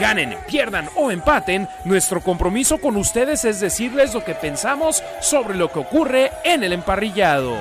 Ganen, pierdan o empaten, nuestro compromiso con ustedes es decirles lo que pensamos sobre lo que ocurre en el emparrillado.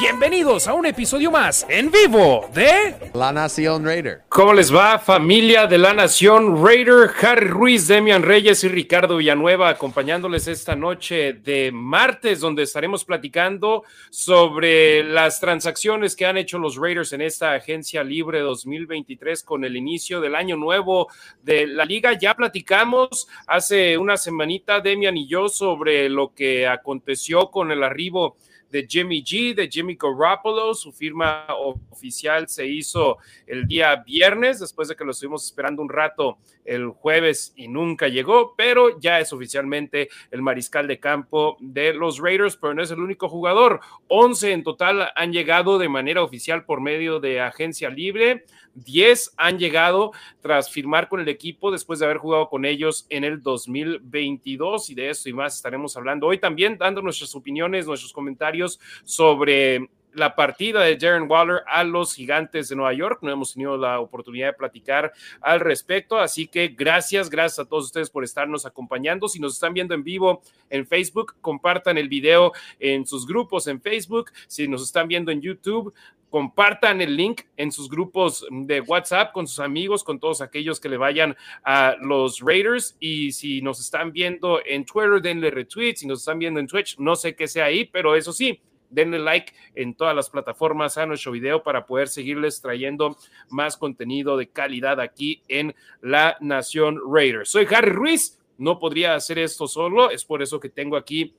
Bienvenidos a un episodio más en vivo de La Nación Raider. ¿Cómo les va familia de la Nación Raider? Harry Ruiz, Demian Reyes y Ricardo Villanueva acompañándoles esta noche de martes donde estaremos platicando sobre las transacciones que han hecho los Raiders en esta agencia libre 2023 con el inicio del año nuevo de la liga. Ya platicamos hace una semanita Demian y yo sobre lo que aconteció con el arribo de Jimmy G, de Jimmy Garoppolo. Su firma oficial se hizo el día viernes, después de que lo estuvimos esperando un rato el jueves y nunca llegó, pero ya es oficialmente el mariscal de campo de los Raiders, pero no es el único jugador. 11 en total han llegado de manera oficial por medio de agencia libre. 10 han llegado tras firmar con el equipo después de haber jugado con ellos en el 2022 y de eso y más estaremos hablando. Hoy también dando nuestras opiniones, nuestros comentarios sobre la partida de Jaren Waller a los gigantes de Nueva York. No hemos tenido la oportunidad de platicar al respecto, así que gracias, gracias a todos ustedes por estarnos acompañando. Si nos están viendo en vivo en Facebook, compartan el video en sus grupos en Facebook. Si nos están viendo en YouTube, compartan el link en sus grupos de WhatsApp con sus amigos, con todos aquellos que le vayan a los Raiders. Y si nos están viendo en Twitter, denle retweet. Si nos están viendo en Twitch, no sé qué sea ahí, pero eso sí, denle like en todas las plataformas a nuestro video para poder seguirles trayendo más contenido de calidad aquí en la Nación Raiders. Soy Harry Ruiz, no podría hacer esto solo, es por eso que tengo aquí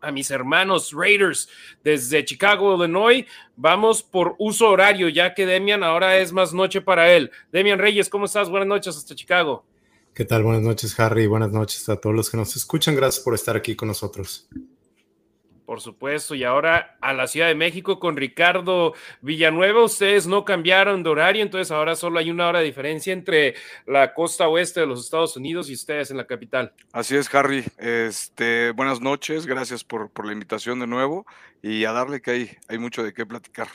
a mis hermanos Raiders desde Chicago, Illinois. Vamos por uso horario, ya que Demian ahora es más noche para él. Demian Reyes, ¿cómo estás? Buenas noches hasta Chicago. ¿Qué tal? Buenas noches, Harry. Buenas noches a todos los que nos escuchan. Gracias por estar aquí con nosotros. Por supuesto, y ahora a la Ciudad de México con Ricardo Villanueva. Ustedes no cambiaron de horario, entonces ahora solo hay una hora de diferencia entre la costa oeste de los Estados Unidos y ustedes en la capital. Así es, Harry. Este, buenas noches, gracias por, por la invitación de nuevo y a darle que hay, hay mucho de qué platicar.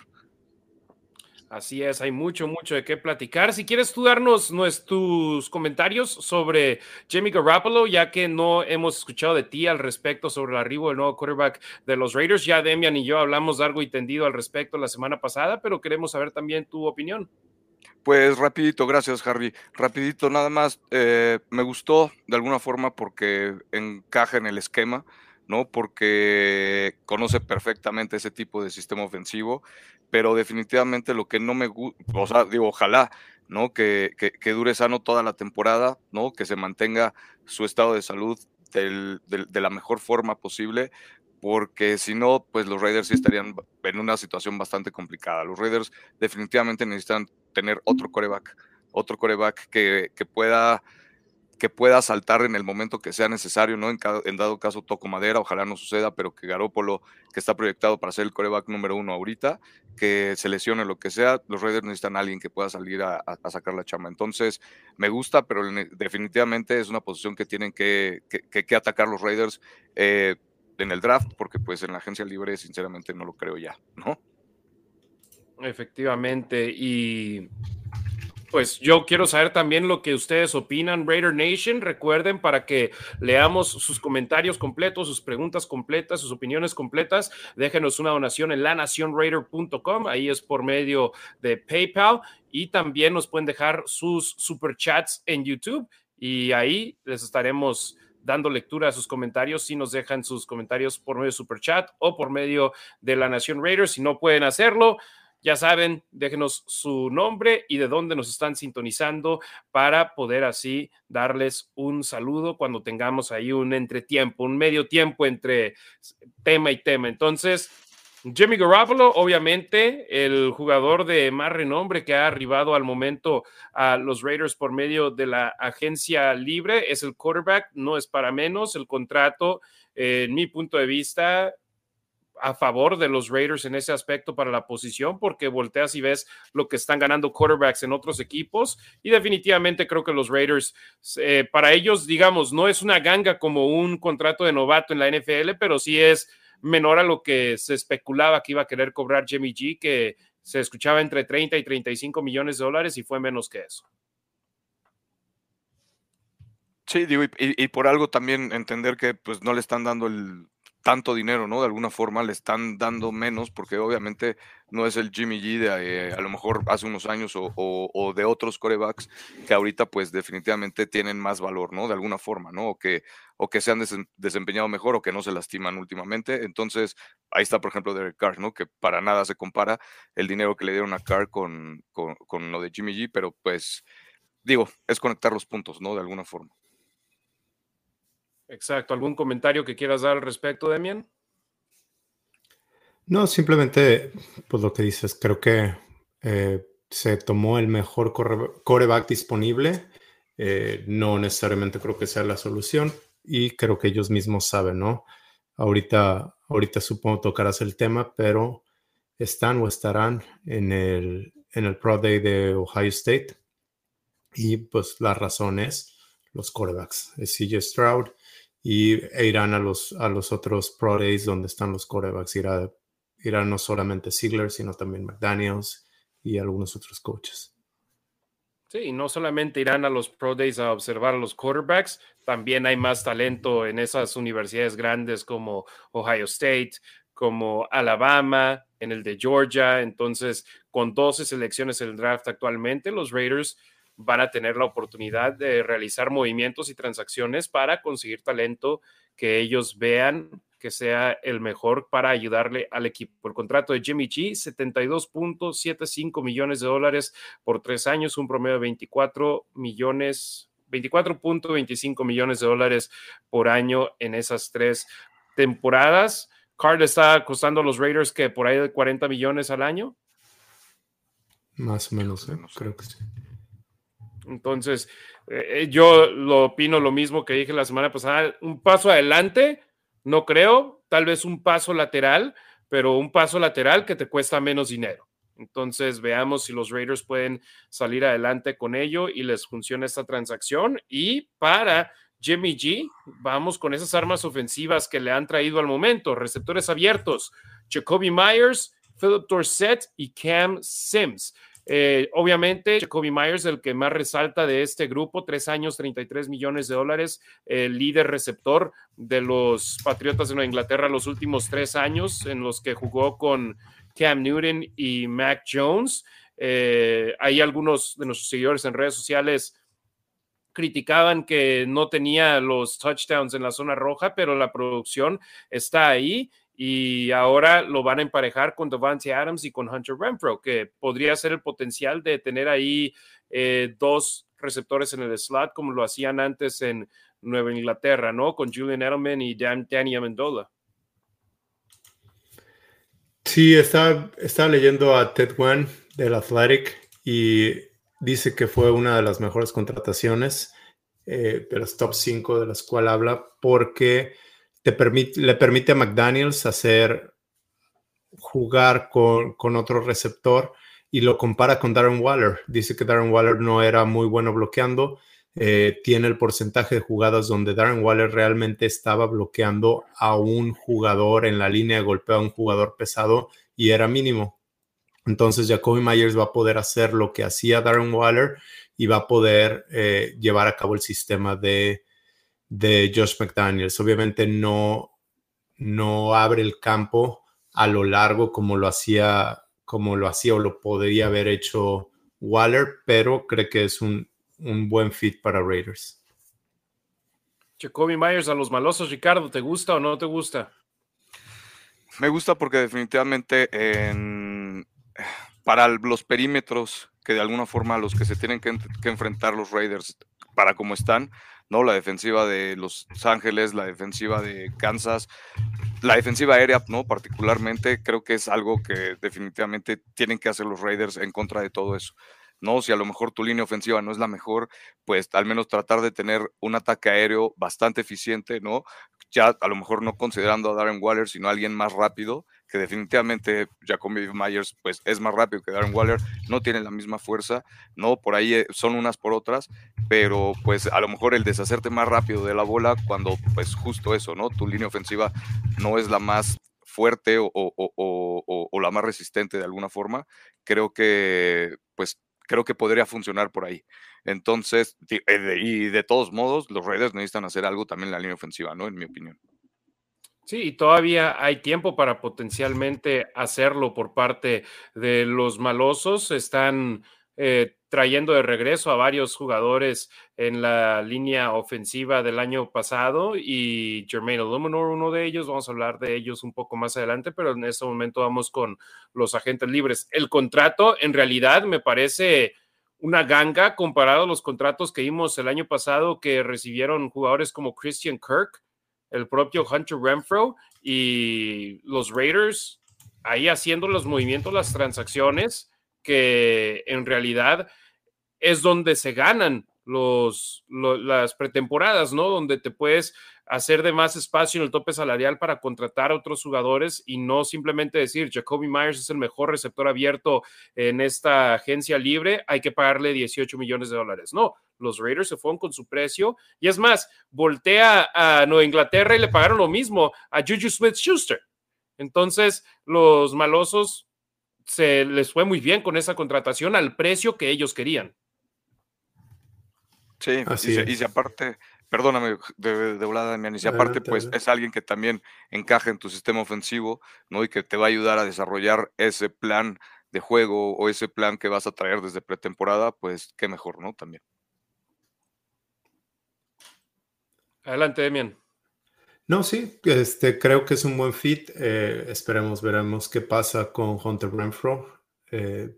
Así es, hay mucho, mucho de qué platicar. Si quieres tú darnos nuestros comentarios sobre Jimmy Garoppolo, ya que no hemos escuchado de ti al respecto sobre el arribo del nuevo quarterback de los Raiders. Ya Demian y yo hablamos largo y tendido al respecto la semana pasada, pero queremos saber también tu opinión. Pues rapidito, gracias Harry. Rapidito, nada más, eh, me gustó de alguna forma porque encaja en el esquema. ¿No? Porque conoce perfectamente ese tipo de sistema ofensivo, pero definitivamente lo que no me gusta, o sea, digo, ojalá, ¿no? Que, que, dure sano toda la temporada, ¿no? Que se mantenga su estado de salud de la mejor forma posible, porque si no, pues los Raiders sí estarían en una situación bastante complicada. Los Raiders definitivamente necesitan tener otro coreback, otro coreback que, que pueda que pueda saltar en el momento que sea necesario, ¿no? En, dado caso toco madera, ojalá no suceda, pero que Garópolo, que está proyectado para ser el coreback número uno ahorita, que se lesione lo que sea, los Raiders necesitan a alguien que pueda salir a, sacar la chamba. Entonces, me gusta, pero definitivamente es una posición que tienen que, que, atacar los Raiders eh, en el draft, porque pues en la agencia libre, sinceramente, no lo creo ya, ¿no? Efectivamente, y pues yo quiero saber también lo que ustedes opinan, Raider Nation. Recuerden para que leamos sus comentarios completos, sus preguntas completas, sus opiniones completas. Déjenos una donación en lanacionraider.com. Ahí es por medio de PayPal. Y también nos pueden dejar sus superchats en YouTube. Y ahí les estaremos dando lectura a sus comentarios si nos dejan sus comentarios por medio de superchat o por medio de la Nación Raider. Si no pueden hacerlo, ya saben, déjenos su nombre y de dónde nos están sintonizando para poder así darles un saludo cuando tengamos ahí un entretiempo, un medio tiempo entre tema y tema. Entonces, Jimmy Garoppolo, obviamente, el jugador de más renombre que ha arribado al momento a los Raiders por medio de la agencia libre, es el quarterback, no es para menos. El contrato, en mi punto de vista, a favor de los Raiders en ese aspecto para la posición, porque volteas y ves lo que están ganando quarterbacks en otros equipos. Y definitivamente creo que los Raiders, eh, para ellos, digamos, no es una ganga como un contrato de novato en la NFL, pero sí es menor a lo que se especulaba que iba a querer cobrar Jimmy G, que se escuchaba entre 30 y 35 millones de dólares y fue menos que eso. Sí, digo, y, y, por algo también entender que pues no le están dando el, tanto dinero, ¿no? De alguna forma le están dando menos, porque obviamente no es el Jimmy G de eh, a lo mejor hace unos años o, de otros corebacks que ahorita pues definitivamente tienen más valor, ¿no? De alguna forma, ¿no? O que, o que se han desempeñado mejor o que no se lastiman últimamente. Entonces, ahí está, por ejemplo, Derek Carr, ¿no? Que para nada se compara el dinero que le dieron a Carr con, con, con lo de Jimmy G, pero pues digo, es conectar los puntos, ¿no? De alguna forma. Exacto. ¿Algún comentario que quieras dar al respecto, Demian? No, simplemente, pues lo que dices, creo que eh, se tomó el mejor coreback disponible. Eh, no necesariamente creo que sea la solución y creo que ellos mismos saben, ¿no? Ahorita, ahorita supongo tocarás el tema, pero están o estarán en el, en el Pro Day de Ohio State. Y pues la razón es los corebacks. Es CJ Stroud, y e irán a los, a los otros Pro Days donde están los corebacks. Irá, irán no solamente Ziegler, sino también McDaniels y algunos otros coaches. Sí, no solamente irán a los Pro Days a observar a los quarterbacks, también hay más talento en esas universidades grandes como Ohio State, como Alabama, en el de Georgia. Entonces, con 12 selecciones en el draft actualmente, los Raiders van a tener la oportunidad de realizar movimientos y transacciones para conseguir talento que ellos vean que sea el mejor para ayudarle al equipo. El contrato de Jimmy G, 72.75 millones de dólares por tres años, un promedio de 24 millones, 24.25 millones de dólares por año en esas tres temporadas. Card está costando a los Raiders que por ahí de 40 millones al año. Más o menos, ¿eh? creo que sí. Entonces, eh, eh, yo lo opino lo mismo que dije la semana pasada, un paso adelante, no creo, tal vez un paso lateral, pero un paso lateral que te cuesta menos dinero. Entonces, veamos si los Raiders pueden salir adelante con ello y les funciona esta transacción. Y para Jimmy G, vamos con esas armas ofensivas que le han traído al momento, receptores abiertos, Jacoby Myers, Philip Dorsett y Cam Sims. Eh, obviamente, Jacoby Myers, el que más resalta de este grupo, tres años, 33 millones de dólares, el líder receptor de los Patriotas de Nueva Inglaterra los últimos tres años, en los que jugó con Cam Newton y Mac Jones. Eh, hay algunos de nuestros seguidores en redes sociales criticaban que no tenía los touchdowns en la zona roja, pero la producción está ahí y ahora lo van a emparejar con Devante Adams y con Hunter Renfro, que podría ser el potencial de tener ahí eh, dos receptores en el slot como lo hacían antes en Nueva Inglaterra, ¿no? Con Julian Edelman y Dan, Danny Amendola. Sí, está, está leyendo a Ted Wan del Athletic y dice que fue una de las mejores contrataciones eh, de los top 5 de las cuales habla porque permite, le permite a McDaniels hacer jugar con, otro receptor y lo compara con Darren Waller. Dice que Darren Waller no era muy bueno bloqueando. Eh, tiene el porcentaje de jugadas donde Darren Waller realmente estaba bloqueando a un jugador en la línea de golpeo, a un jugador pesado y era mínimo. Entonces Jacoby Myers va a poder hacer lo que hacía Darren Waller y va a poder eh, llevar a cabo el sistema de de Josh McDaniels. Obviamente no, no abre el campo a lo largo como lo hacía, como lo hacía o lo podría haber hecho Waller, pero cree que es un, buen fit para Raiders. Jacoby Myers a los malosos, Ricardo, ¿te gusta o no te gusta? Me gusta porque definitivamente para los perímetros que de alguna forma los que se tienen que, que enfrentar los Raiders para cómo están, ¿no? La defensiva de Los Ángeles, la defensiva de Kansas, la defensiva aérea, ¿no? Particularmente, creo que es algo que definitivamente tienen que hacer los Raiders en contra de todo eso. ¿no? Si a lo mejor tu línea ofensiva no es la mejor, pues al menos tratar de tener un ataque aéreo bastante eficiente, ¿no? Ya a lo mejor no considerando a Darren Waller, sino a alguien más rápido, que definitivamente Jacoby Myers pues es más rápido que Darren Waller, no tiene la misma fuerza, ¿no? Por ahí eh, son unas por otras, pero pues a lo mejor el deshacerte más rápido de la bola cuando pues justo eso, ¿no? Tu línea ofensiva no es la más fuerte o, o, la más resistente de alguna forma, creo que pues creo que podría funcionar por ahí. Entonces, eh, y de todos modos, los Raiders necesitan hacer algo también en la línea ofensiva, ¿no? En mi opinión. Sí, y todavía hay tiempo para potencialmente hacerlo por parte de los malosos. Están eh, trayendo de regreso a varios jugadores en la línea ofensiva del año pasado y Jermaine Illuminor, uno de ellos. Vamos a hablar de ellos un poco más adelante, pero en este momento vamos con los agentes libres. El contrato, en realidad, me parece una ganga comparado a los contratos que vimos el año pasado que recibieron jugadores como Christian Kirk, el propio Hunter Renfro y los Raiders ahí haciendo los movimientos, las transacciones que en realidad es donde se ganan los, las pretemporadas, ¿no? Donde te puedes hacer de más espacio en el tope salarial para contratar a otros jugadores y no simplemente decir Jacoby Myers es el mejor receptor abierto en esta agencia libre, hay que pagarle 18 millones de dólares. No, los Raiders se fueron con su precio y es más, voltea a Nueva Inglaterra y le pagaron lo mismo a Juju Smith Schuster. Entonces, los malosos se les fue muy bien con esa contratación al precio que ellos querían. Sí, y, si aparte, perdóname de, de volada, y si aparte, pues es alguien que también encaja en tu sistema ofensivo, ¿no? Y que te va a ayudar a desarrollar ese plan de juego o ese plan que vas a traer desde pretemporada, pues qué mejor, ¿no? También. Adelante, Demian. No, sí, este, creo que es un buen fit. Eh, esperemos, veremos qué pasa con Hunter Renfro. Eh,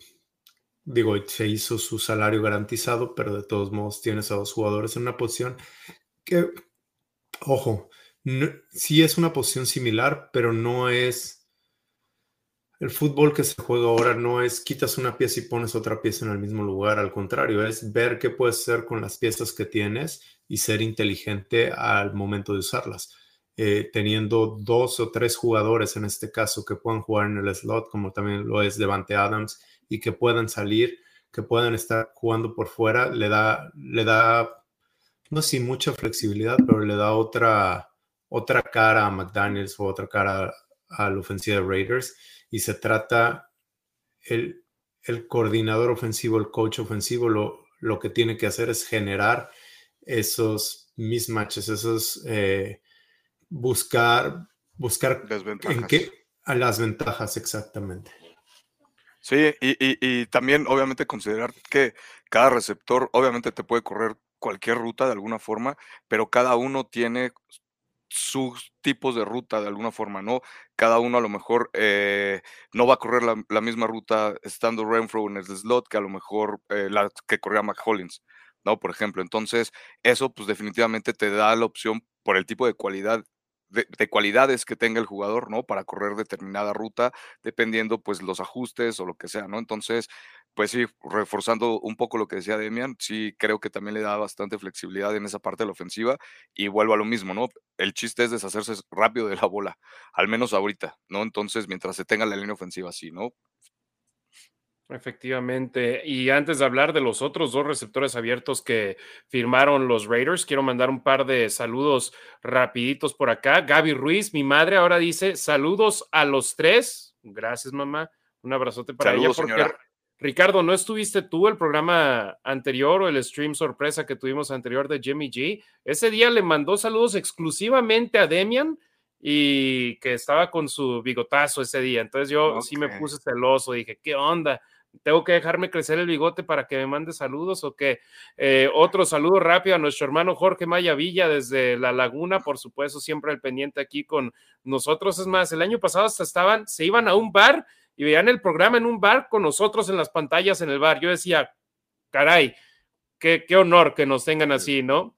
digo, se hizo su salario garantizado, pero de todos modos tienes a dos jugadores en una posición que, ojo, sí es una posición similar, pero no es... El fútbol que se juega ahora no es quitas una pieza y pones otra pieza en el mismo lugar, al contrario, es ver qué puedes hacer con las piezas que tienes y ser inteligente al momento de usarlas. Eh, teniendo dos o tres jugadores en este caso que puedan jugar en el slot, como también lo es Devante Adams, y que puedan salir, que puedan estar jugando por fuera, le da, le da, no sé, mucha flexibilidad, pero le da otra, otra cara a McDaniels o otra cara a la ofensiva de Raiders. Y se trata, el, el coordinador ofensivo, el coach ofensivo, lo, lo que tiene que hacer es generar esos mismatches, esos... Eh, buscar, buscar en qué, a las ventajas exactamente. Sí, y, también obviamente considerar que cada receptor obviamente te puede correr cualquier ruta de alguna forma, pero cada uno tiene sus tipos de ruta de alguna forma, ¿no? Cada uno a lo mejor eh, no va a correr la, misma ruta estando Renfro en el slot que a lo mejor eh, la que corría McHollins, ¿no? Por ejemplo, entonces eso pues definitivamente te da la opción por el tipo de cualidad de, cualidades que tenga el jugador, ¿no? Para correr determinada ruta, dependiendo pues los ajustes o lo que sea, ¿no? Entonces, pues sí, reforzando un poco lo que decía Demian, sí creo que también le da bastante flexibilidad en esa parte de la ofensiva y vuelvo a lo mismo, ¿no? El chiste es deshacerse rápido de la bola, al menos ahorita, ¿no? Entonces, mientras se tenga la línea ofensiva así, ¿no? Efectivamente. Y antes de hablar de los otros dos receptores abiertos que firmaron los Raiders, quiero mandar un par de saludos rapiditos por acá. Gaby Ruiz, mi madre, ahora dice saludos a los tres. Gracias, mamá. Un abrazote para ella. Porque, Ricardo, ¿no estuviste tú el programa anterior o el stream sorpresa que tuvimos anterior de Jimmy G? Ese día le mandó saludos exclusivamente a Demian y que estaba con su bigotazo ese día. Entonces yo sí me puse celoso, dije, ¿qué onda? tengo que dejarme crecer el bigote para que me mande saludos o que eh, otro saludo rápido a nuestro hermano Jorge Maya Villa desde La Laguna, por supuesto, siempre al pendiente aquí con nosotros. Es más, el año pasado hasta estaban, se iban a un bar y veían el programa en un bar con nosotros en las pantallas en el bar. Yo decía, caray, qué, honor que nos tengan así, ¿no?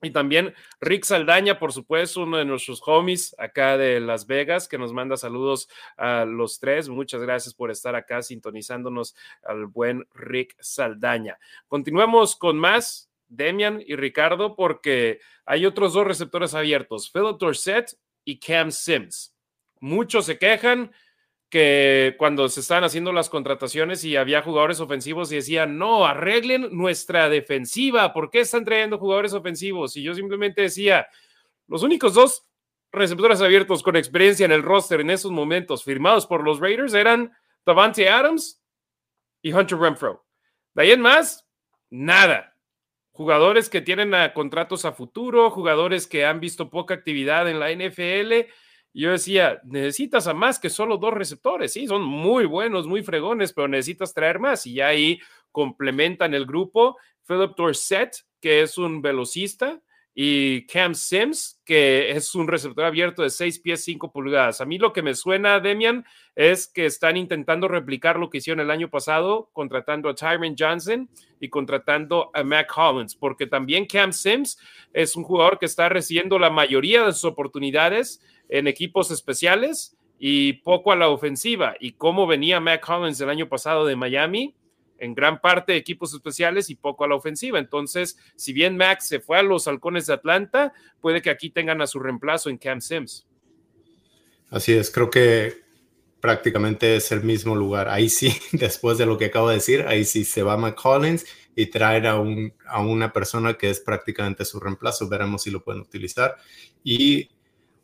Y también Rick Saldaña, por supuesto, uno de nuestros homies acá de Las Vegas, que nos manda saludos a los tres. Muchas gracias por estar acá sintonizándonos al buen Rick Saldaña. Continuemos con más, Demian y Ricardo, porque hay otros dos receptores abiertos, Philip Dorset y Cam Sims. Muchos se quejan que cuando se estaban haciendo las contrataciones y había jugadores ofensivos y decían, no, arreglen nuestra defensiva, ¿por qué están trayendo jugadores ofensivos? Y yo simplemente decía, los únicos dos receptores abiertos con experiencia en el roster en esos momentos firmados por los Raiders eran Davante Adams y Hunter Renfro. De ahí en más, nada. Jugadores que tienen contratos a futuro, jugadores que han visto poca actividad en la NFL yo decía, necesitas a más que solo dos receptores, sí, son muy buenos, muy fregones, pero necesitas traer más y ya ahí complementan el grupo. Philip Dorset, que es un velocista, y Cam Sims, que es un receptor abierto de 6 pies 5 pulgadas. A mí lo que me suena, Demian, es que están intentando replicar lo que hicieron el año pasado, contratando a Tyron Johnson y contratando a Mac Collins, porque también Cam Sims es un jugador que está recibiendo la mayoría de sus oportunidades en equipos especiales y poco a la ofensiva. Y cómo venía Mac Collins el año pasado de Miami, en gran parte equipos especiales y poco a la ofensiva. Entonces, si bien Mac se fue a los halcones de Atlanta, puede que aquí tengan a su reemplazo en Cam Sims. Así es, creo que prácticamente es el mismo lugar. Ahí sí, después de lo que acabo de decir, ahí sí se va Mac Collins y traer a, un, a una persona que es prácticamente su reemplazo. Veremos si lo pueden utilizar. Y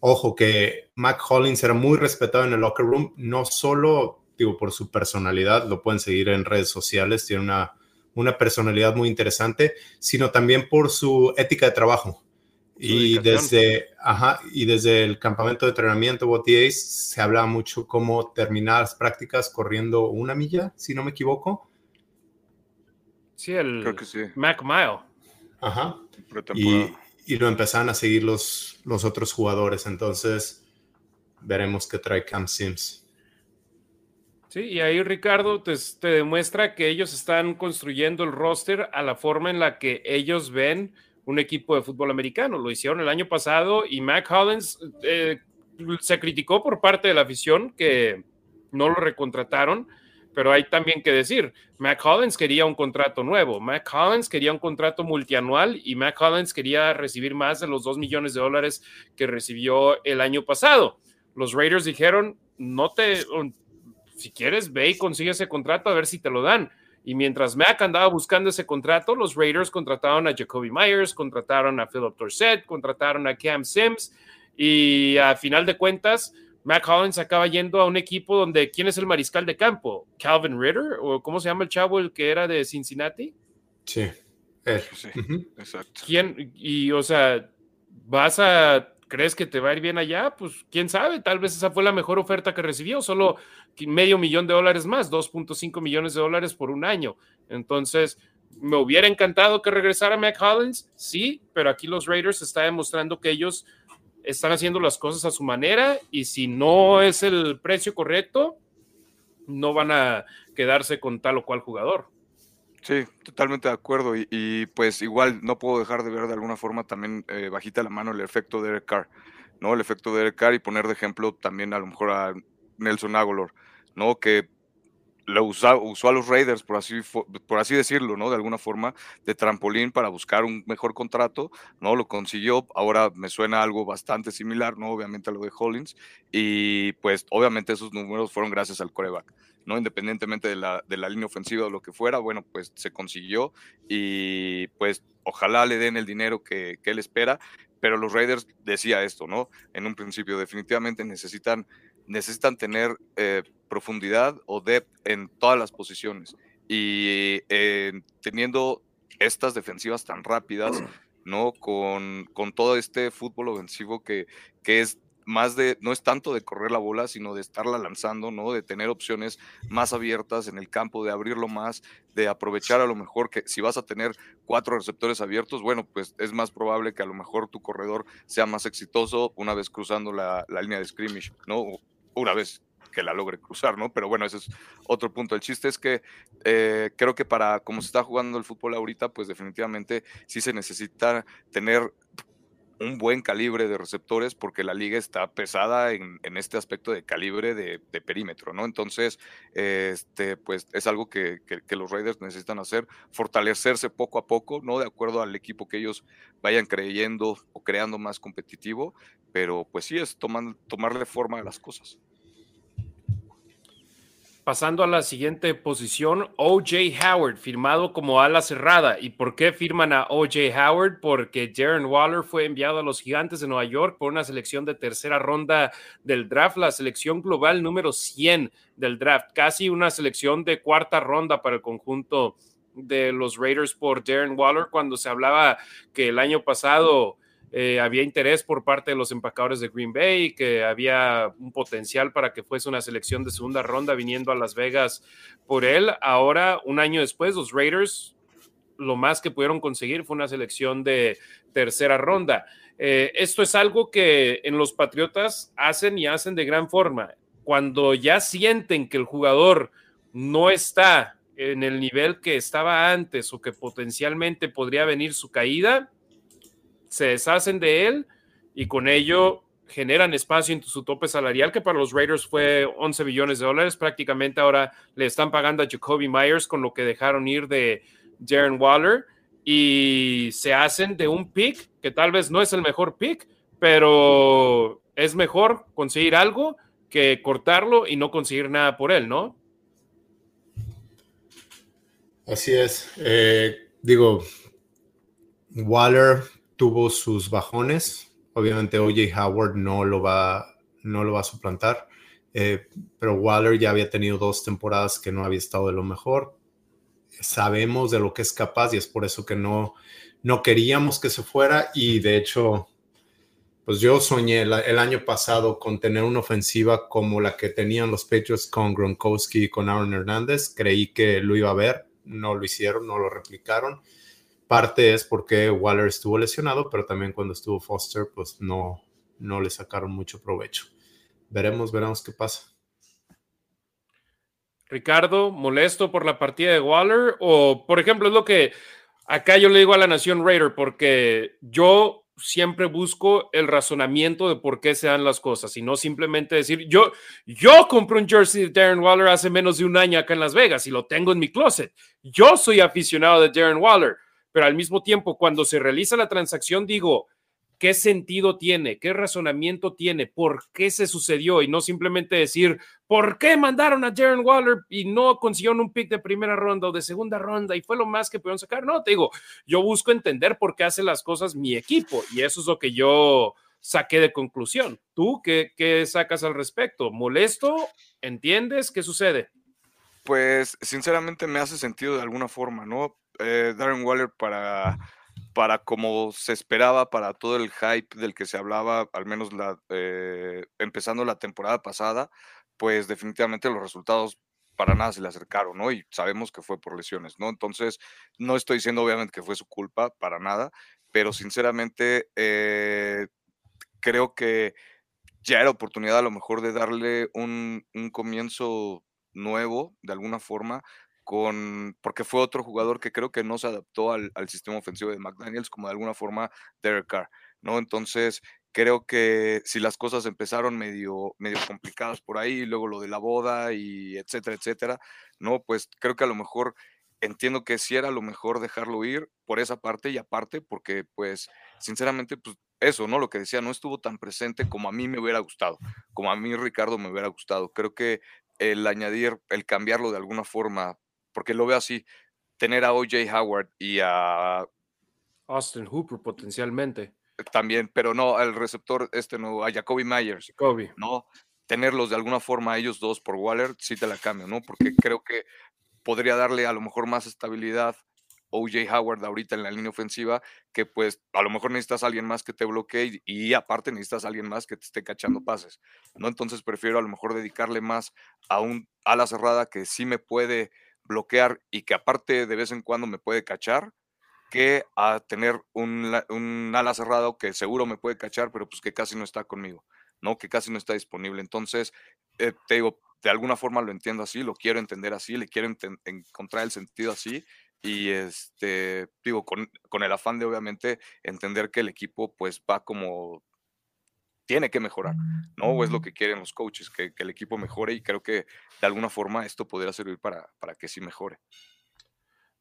ojo que Mac Hollins era muy respetado en el locker room, no solo digo, por su personalidad, lo pueden seguir en redes sociales, tiene una, una personalidad muy interesante, sino también por su ética de trabajo. y desde, ajá, y desde el campamento de entrenamiento BOTAs se habla mucho cómo terminar las prácticas corriendo una milla, si no me equivoco. Sí, el Creo que sí. Mac Mile. Ajá. Y, y lo empezaron a seguir los, los otros jugadores. Entonces, veremos qué trae Cam Sims. Sí, y ahí Ricardo te, te, demuestra que ellos están construyendo el roster a la forma en la que ellos ven un equipo de fútbol americano. Lo hicieron el año pasado y Mac Hollins eh, se criticó por parte de la afición que no lo recontrataron pero hay también que decir, Mac Collins quería un contrato nuevo, Mac Collins quería un contrato multianual y Mac Collins quería recibir más de los 2 millones de dólares que recibió el año pasado. Los Raiders dijeron, no te, si quieres, ve y consigue ese contrato a ver si te lo dan. Y mientras Mac andaba buscando ese contrato, los Raiders contrataron a Jacoby Myers, contrataron a Philip Dorset, contrataron a Cam Sims y a final de cuentas, Mac Hollins acaba yendo a un equipo donde ¿quién es el mariscal de campo? ¿Calvin Ritter? ¿O cómo se llama el chavo el que era de Cincinnati? Sí, Sí, exacto. ¿Quién? Y, o sea, ¿vas a, crees que te va a ir bien allá? Pues, quién sabe, tal vez esa fue la mejor oferta que recibió, solo medio millón de dólares más, 2.5 millones de dólares por un año. Entonces, me hubiera encantado que regresara Mac Hollins, sí, pero aquí los Raiders está demostrando que ellos están haciendo las cosas a su manera y si no es el precio correcto, no van a quedarse con tal o cual jugador. Sí, totalmente de acuerdo. Y, pues igual no puedo dejar de ver de alguna forma también eh, bajita la mano el efecto de Eric Carr, ¿no? El efecto de Eric Carr y poner de ejemplo también a lo mejor a Nelson Aguilar, ¿no? Que lo usó, usó a los Raiders, por así, por así decirlo, ¿no? De alguna forma, de trampolín para buscar un mejor contrato, ¿no? Lo consiguió, ahora me suena algo bastante similar, ¿no? Obviamente a lo de Hollins, y pues obviamente esos números fueron gracias al coreback, ¿no? Independientemente de la, de la línea ofensiva o lo que fuera, bueno, pues se consiguió y pues ojalá le den el dinero que, que él espera, pero los Raiders decía esto, ¿no? En un principio, definitivamente necesitan necesitan tener eh, profundidad o depth en todas las posiciones. Y eh, teniendo estas defensivas tan rápidas, ¿no? Con, con todo este fútbol ofensivo que, que es más de, no es tanto de correr la bola, sino de estarla lanzando, ¿no? De tener opciones más abiertas en el campo, de abrirlo más, de aprovechar a lo mejor que si vas a tener cuatro receptores abiertos, bueno, pues es más probable que a lo mejor tu corredor sea más exitoso una vez cruzando la, la línea de scrimmage, ¿no? Una vez que la logre cruzar, ¿no? Pero bueno, ese es otro punto. El chiste es que eh, creo que para como se está jugando el fútbol ahorita, pues definitivamente sí se necesita tener un buen calibre de receptores porque la liga está pesada en, este aspecto de calibre de, perímetro, ¿no? Entonces, este, pues es algo que, los Raiders necesitan hacer, fortalecerse poco a poco, ¿no? De acuerdo al equipo que ellos vayan creyendo o creando más competitivo, pero pues sí es tomar, tomarle forma a las cosas. Pasando a la siguiente posición, OJ Howard, firmado como ala cerrada. ¿Y por qué firman a OJ Howard? Porque Darren Waller fue enviado a los Gigantes de Nueva York por una selección de tercera ronda del draft, la selección global número 100 del draft, casi una selección de cuarta ronda para el conjunto de los Raiders por Darren Waller, cuando se hablaba que el año pasado eh, había interés por parte de los empacadores de Green Bay, que había un potencial para que fuese una selección de segunda ronda viniendo a Las Vegas por él. Ahora, un año después, los Raiders lo más que pudieron conseguir fue una selección de tercera ronda. Eh, esto es algo que en los Patriotas hacen y hacen de gran forma. Cuando ya sienten que el jugador no está en el nivel que estaba antes o que potencialmente podría venir su caída, se deshacen de él y con ello generan espacio en su tope salarial, que para los Raiders fue 11 billones de dólares. Prácticamente ahora le están pagando a Jacoby Myers con lo que dejaron ir de Darren Waller y se hacen de un pick que tal vez no es el mejor pick, pero es mejor conseguir algo que cortarlo y no conseguir nada por él, ¿no? Así es. Eh, digo, Waller tuvo sus bajones. Obviamente OJ Howard no lo va, no lo va a suplantar, eh, pero Waller ya había tenido dos temporadas que no había estado de lo mejor. Sabemos de lo que es capaz y es por eso que no, no queríamos que se fuera y de hecho, pues yo soñé el, el año pasado con tener una ofensiva como la que tenían los Patriots con Gronkowski y con Aaron Hernández. Creí que lo iba a ver, no lo hicieron, no lo replicaron parte es porque Waller estuvo lesionado, pero también cuando estuvo Foster, pues no, no le sacaron mucho provecho. Veremos, veremos qué pasa. Ricardo, molesto por la partida de Waller o, por ejemplo, es lo que acá yo le digo a la Nación Raider, porque yo siempre busco el razonamiento de por qué se dan las cosas y no simplemente decir, yo, yo compré un jersey de Darren Waller hace menos de un año acá en Las Vegas y lo tengo en mi closet. Yo soy aficionado de Darren Waller pero al mismo tiempo, cuando se realiza la transacción, digo, ¿qué sentido tiene? ¿Qué razonamiento tiene? ¿Por qué se sucedió? Y no simplemente decir, ¿por qué mandaron a Darren Waller y no consiguieron un pick de primera ronda o de segunda ronda y fue lo más que pudieron sacar? No, te digo, yo busco entender por qué hace las cosas mi equipo y eso es lo que yo saqué de conclusión. ¿Tú qué, qué sacas al respecto? ¿Molesto? ¿Entiendes? ¿Qué sucede? Pues sinceramente me hace sentido de alguna forma, ¿no? Eh, Darren Waller para, para como se esperaba, para todo el hype del que se hablaba, al menos la, eh, empezando la temporada pasada, pues definitivamente los resultados para nada se le acercaron, ¿no? Y sabemos que fue por lesiones, ¿no? Entonces, no estoy diciendo obviamente que fue su culpa, para nada, pero sinceramente eh, creo que ya era oportunidad a lo mejor de darle un, un comienzo nuevo, de alguna forma, con, porque fue otro jugador que creo que no se adaptó al, sistema ofensivo de McDaniels como de alguna forma Derek Carr, ¿no? Entonces, creo que si las cosas empezaron medio, medio complicadas por ahí, luego lo de la boda y etcétera, etcétera, ¿no? Pues creo que a lo mejor entiendo que sí era lo mejor dejarlo ir por esa parte y aparte porque pues sinceramente pues eso, ¿no? Lo que decía, no estuvo tan presente como a mí me hubiera gustado, como a mí Ricardo me hubiera gustado. Creo que el añadir, el cambiarlo de alguna forma porque lo veo así, tener a OJ Howard y a Austin Hooper potencialmente. También, pero no, al receptor este no, a Jacoby Myers. Jacoby. No, tenerlos de alguna forma a ellos dos por Waller, sí te la cambio, ¿no? Porque creo que podría darle a lo mejor más estabilidad OJ Howard ahorita en la línea ofensiva, que pues a lo mejor necesitas a alguien más que te bloquee y, aparte necesitas a alguien más que te esté cachando pases, ¿no? Entonces prefiero a lo mejor dedicarle más a un ala cerrada que sí me puede bloquear y que aparte de vez en cuando me puede cachar, que a tener un, un, ala cerrado que seguro me puede cachar, pero pues que casi no está conmigo, ¿no? Que casi no está disponible. Entonces, eh, te digo, de alguna forma lo entiendo así, lo quiero entender así, le quiero encontrar el sentido así, y este, digo, con, con, el afán de obviamente entender que el equipo pues va como tiene que mejorar, ¿no? O es lo que quieren los coaches, que, que el equipo mejore y creo que de alguna forma esto podría servir para, para que sí mejore.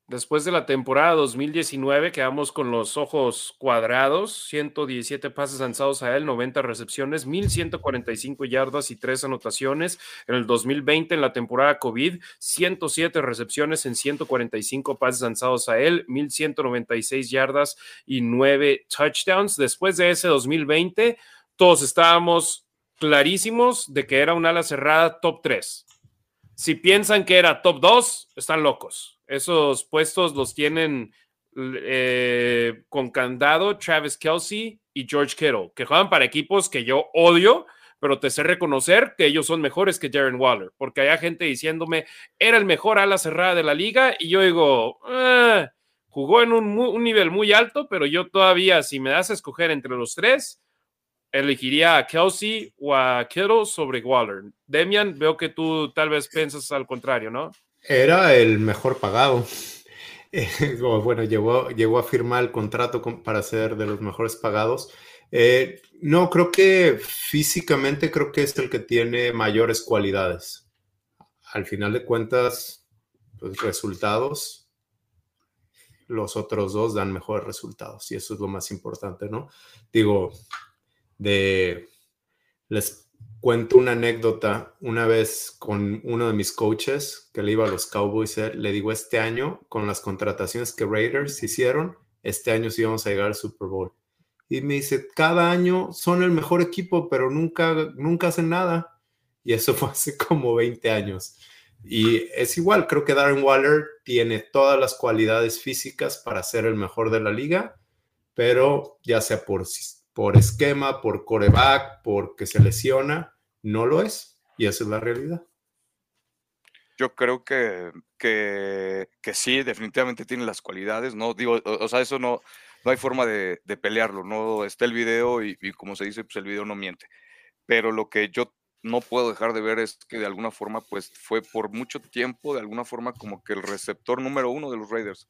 Después de la temporada 2019 quedamos con los ojos cuadrados, 117 pases lanzados a él, 90 recepciones, 1145 yardas y 3 anotaciones. En el 2020, en la temporada COVID, 107 recepciones en 145 pases lanzados a él, 1196 yardas y 9 touchdowns. Después de ese 2020, todos estábamos clarísimos de que era un ala cerrada top 3. Si piensan que era top 2, están locos. Esos puestos los tienen eh, con candado Travis Kelsey y George Kittle, que juegan para equipos que yo odio, pero te sé reconocer que ellos son mejores que Darren Waller, porque hay gente diciéndome, era el mejor ala cerrada de la liga, y yo digo, ah, jugó en un, un, nivel muy alto, pero yo todavía, si me das a escoger entre los tres, elegiría a Kelsey o a Kittle sobre Waller. Demian, veo que tú tal vez piensas al contrario, ¿no? Era el mejor pagado. bueno, llegó, llegó a firmar el contrato para ser de los mejores pagados. Eh, no, creo que físicamente creo que es el que tiene mayores cualidades. Al final de cuentas, pues resultados, los otros dos dan mejores resultados y eso es lo más importante, ¿no? Digo, les cuento una anécdota, una vez con uno de mis coaches que le iba a los Cowboys, eh, le digo, este año, con las contrataciones que Raiders hicieron, este año sí vamos a llegar al Super Bowl. Y me dice, cada año son el mejor equipo, pero nunca, nunca hacen nada. Y eso fue hace como 20 años. Y es igual, creo que Darren Waller tiene todas las cualidades físicas para ser el mejor de la liga, pero ya sea por por esquema, por coreback, porque se lesiona, no lo es. Y esa es la realidad. Yo creo que, que, sí, definitivamente tiene las cualidades, ¿no? Digo, o, sea, eso no, no hay forma de, pelearlo, ¿no? Está el video y, y, como se dice, pues el video no miente. Pero lo que yo no puedo dejar de ver es que de alguna forma, pues fue por mucho tiempo, de alguna forma, como que el receptor número uno de los Raiders.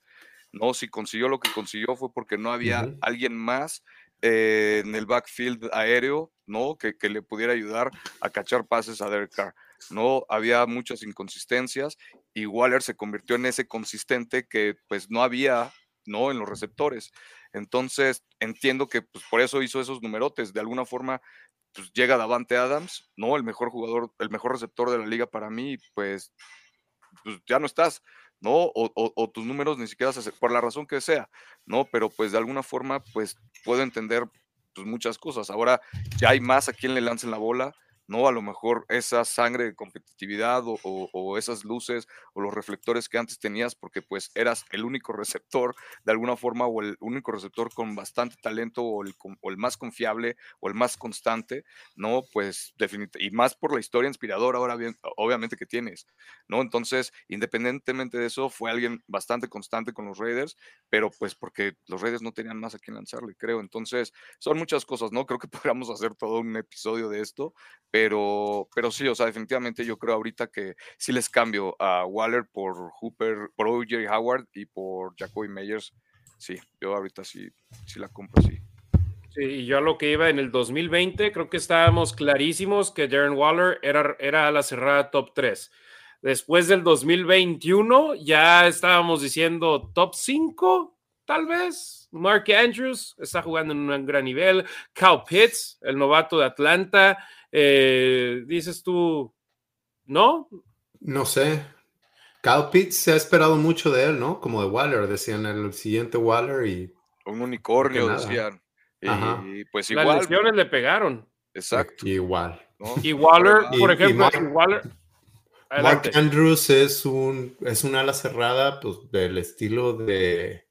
No, si consiguió lo que consiguió fue porque no había alguien más eh, en el backfield aéreo, ¿no? Que, le pudiera ayudar a cachar pases a Derek. No había muchas inconsistencias y Waller se convirtió en ese consistente que pues no había, ¿no? En los receptores. Entonces, entiendo que pues, por eso hizo esos numerotes. De alguna forma, pues llega Davante Adams, ¿no? El mejor jugador, el mejor receptor de la liga para mí, pues, pues ya no estás. ¿No? O, tus números ni siquiera se por la razón que sea, ¿no? Pero pues de alguna forma, pues puedo entender pues, muchas cosas. Ahora ya hay más a quien le lancen la bola, ¿no? A lo mejor esa sangre de competitividad o, esas luces o los reflectores que antes tenías porque pues eras el único receptor de alguna forma o el único receptor con bastante talento o el, el más confiable o el más constante, ¿no? Pues definitivamente, y más por la historia inspiradora ahora bien, obviamente que tienes, ¿no? Entonces, independientemente de eso, fue alguien bastante constante con los Raiders, pero pues porque los Raiders no tenían más a quien lanzarle, creo. Entonces, son muchas cosas, ¿no? Creo que podríamos hacer todo un episodio de esto, pero, pero sí, o sea, definitivamente yo creo ahorita que sí les cambio a Waller por Hooper, por O.J. Howard y por Jacoby Meyers. Sí, yo ahorita sí, sí la compro, sí. Sí, y yo a lo que iba en el 2020, creo que estábamos clarísimos que Darren Waller era, era la cerrada top 3. Después del 2021, ya estábamos diciendo top 5, tal vez. Mark Andrews está jugando en un gran nivel. Cal Pitts, el novato de Atlanta. Eh, dices tú, ¿no? No sé. Cal Pitts se ha esperado mucho de él, ¿no? Como de Waller, decían el siguiente Waller y. Un unicornio, decían. Y pues igual. Las lesiones le pegaron. Exacto. Igual. Y Waller, por ejemplo, Waller. Mark Andrews es un, es un ala cerrada pues, del estilo de,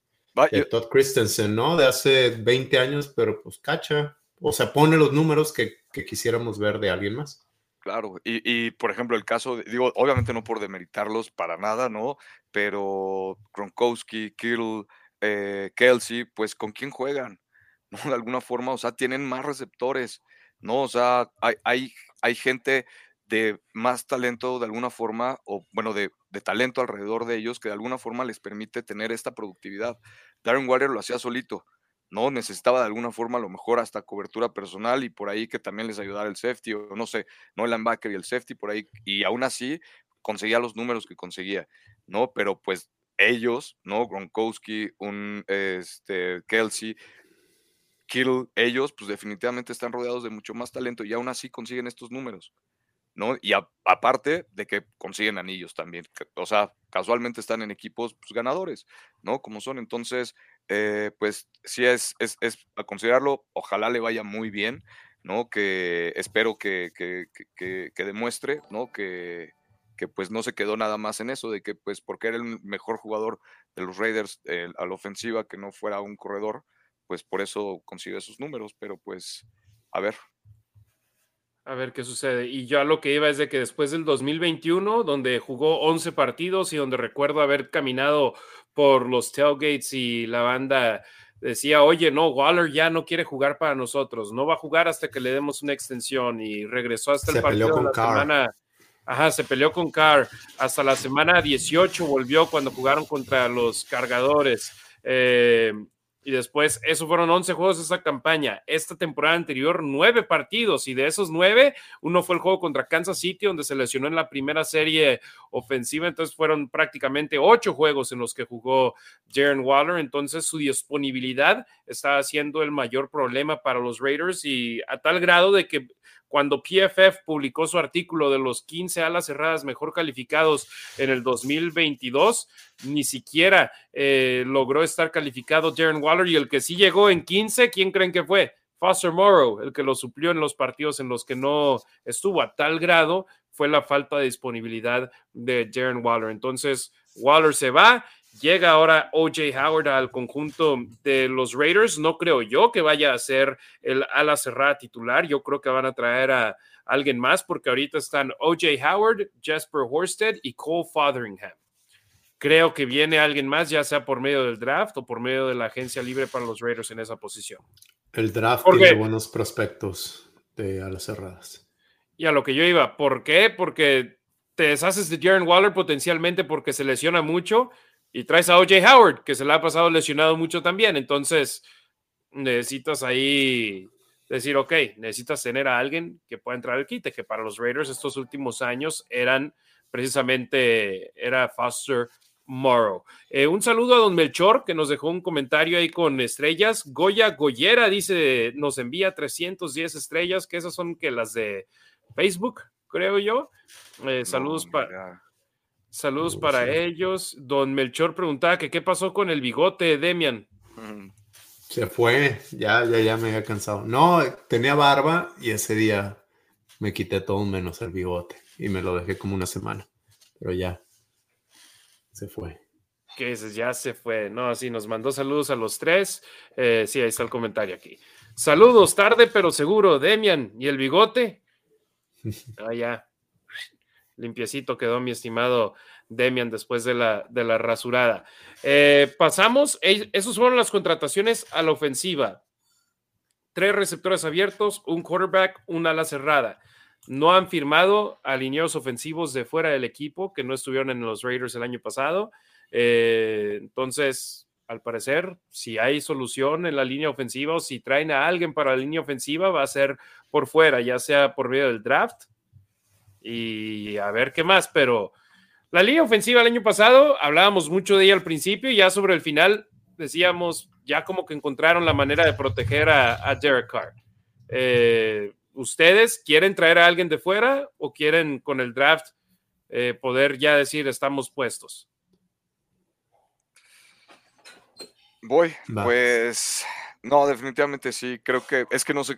de Todd Christensen, ¿no? De hace 20 años, pero pues cacha o sea, pone los números que, quisiéramos ver de alguien más. Claro, y, por ejemplo, el caso, digo, obviamente no por demeritarlos para nada, ¿no? Pero Gronkowski, Kittle, eh, Kelsey, pues ¿con quién juegan? ¿No? De alguna forma, o sea, tienen más receptores, ¿no? O sea, hay, hay, hay gente de más talento de alguna forma, o bueno, de, talento alrededor de ellos que de alguna forma les permite tener esta productividad. Darren Waller lo hacía solito, ¿no? Necesitaba de alguna forma a lo mejor hasta cobertura personal y por ahí que también les ayudara el safety, o no sé, no el linebacker y el safety por ahí, y aún así conseguía los números que conseguía, ¿no? Pero pues ellos, ¿no? Gronkowski, un este, Kelsey, Kittle, ellos pues definitivamente están rodeados de mucho más talento y aún así consiguen estos números. ¿no? Y aparte de que consiguen anillos también, o sea, casualmente están en equipos pues, ganadores, ¿no? Como son, entonces, eh, pues sí es, es, a considerarlo, ojalá le vaya muy bien, ¿no? Que espero que, que, demuestre, ¿no? Que, que pues no se quedó nada más en eso, de que pues porque era el mejor jugador de los Raiders a la ofensiva, que no fuera un corredor, pues por eso consiguió esos números, pero pues a ver, a ver qué sucede. Y yo a lo que iba es de que después del 2021, donde jugó 11 partidos y donde recuerdo haber caminado por los tailgates y la banda decía, oye, no, Waller ya no quiere jugar para nosotros, no va a jugar hasta que le demos una extensión y regresó hasta el partido de la semana. Ajá, se peleó con Carr. Hasta la semana 18 volvió cuando jugaron contra los cargadores. Eh, y después, eso fueron 11 juegos de esa campaña. Esta temporada anterior, nueve partidos. Y de esos nueve, uno fue el juego contra Kansas City, donde se lesionó en la primera serie ofensiva. Entonces fueron prácticamente ocho juegos en los que jugó Jaren Waller. Entonces su disponibilidad está siendo el mayor problema para los Raiders. Y a tal grado de que cuando PFF publicó su artículo de los 15 alas cerradas mejor calificados en el 2022, ni siquiera eh, logró estar calificado Darren Waller y el que sí llegó en 15, ¿quién creen que fue? Foster Morrow, el que lo suplió en los partidos en los que no estuvo a tal grado, fue la falta de disponibilidad de Darren Waller. Entonces, Waller se va Llega ahora OJ Howard al conjunto de los Raiders. No creo yo que vaya a ser el ala cerrada titular. Yo creo que van a traer a alguien más porque ahorita están OJ Howard, Jasper Horsted y Cole Fotheringham. Creo que viene alguien más, ya sea por medio del draft o por medio de la agencia libre para los Raiders en esa posición. El draft tiene buenos prospectos de alas cerradas. Y a lo que yo iba, ¿por qué? Porque te deshaces de Jaren Waller potencialmente porque se lesiona mucho y traes a OJ Howard, que se le ha pasado lesionado mucho también. Entonces, necesitas ahí decir, ok, necesitas tener a alguien que pueda entrar al quite, que para los Raiders estos últimos años eran precisamente, era Foster Morrow. Eh, un saludo a don Melchor, que nos dejó un comentario ahí con estrellas. Goya Goyera dice, nos envía 310 estrellas, que esas son que las de Facebook, creo yo. Eh, saludos para Saludos para ellos. Don Melchor preguntaba que qué pasó con el bigote, Demian. Se fue, ya, ya, ya me había cansado. No, tenía barba y ese día me quité todo menos el bigote y me lo dejé como una semana. Pero ya, se fue. ¿Qué dices? Ya se fue. No, sí, nos mandó saludos a los tres. Eh, sí, ahí está el comentario aquí. Saludos, tarde pero seguro, Demian. ¿Y el bigote? Ah, ya limpiecito quedó mi estimado Demian después de la, de la rasurada. Eh, pasamos, esos fueron las contrataciones a la ofensiva. Tres receptores abiertos, un quarterback, una ala cerrada. No han firmado alineados ofensivos de fuera del equipo que no estuvieron en los Raiders el año pasado. Eh, entonces, al parecer, si hay solución en la línea ofensiva o si traen a alguien para la línea ofensiva, va a ser por fuera, ya sea por medio del draft y a ver qué más, pero la línea ofensiva el año pasado, hablábamos mucho de ella al principio y ya sobre el final decíamos, ya como que encontraron la manera de proteger a, Derek Carr. Eh, ¿Ustedes quieren traer a alguien de fuera o quieren con el draft eh, poder ya decir estamos puestos? Voy, pues no, definitivamente sí, creo que es que no sé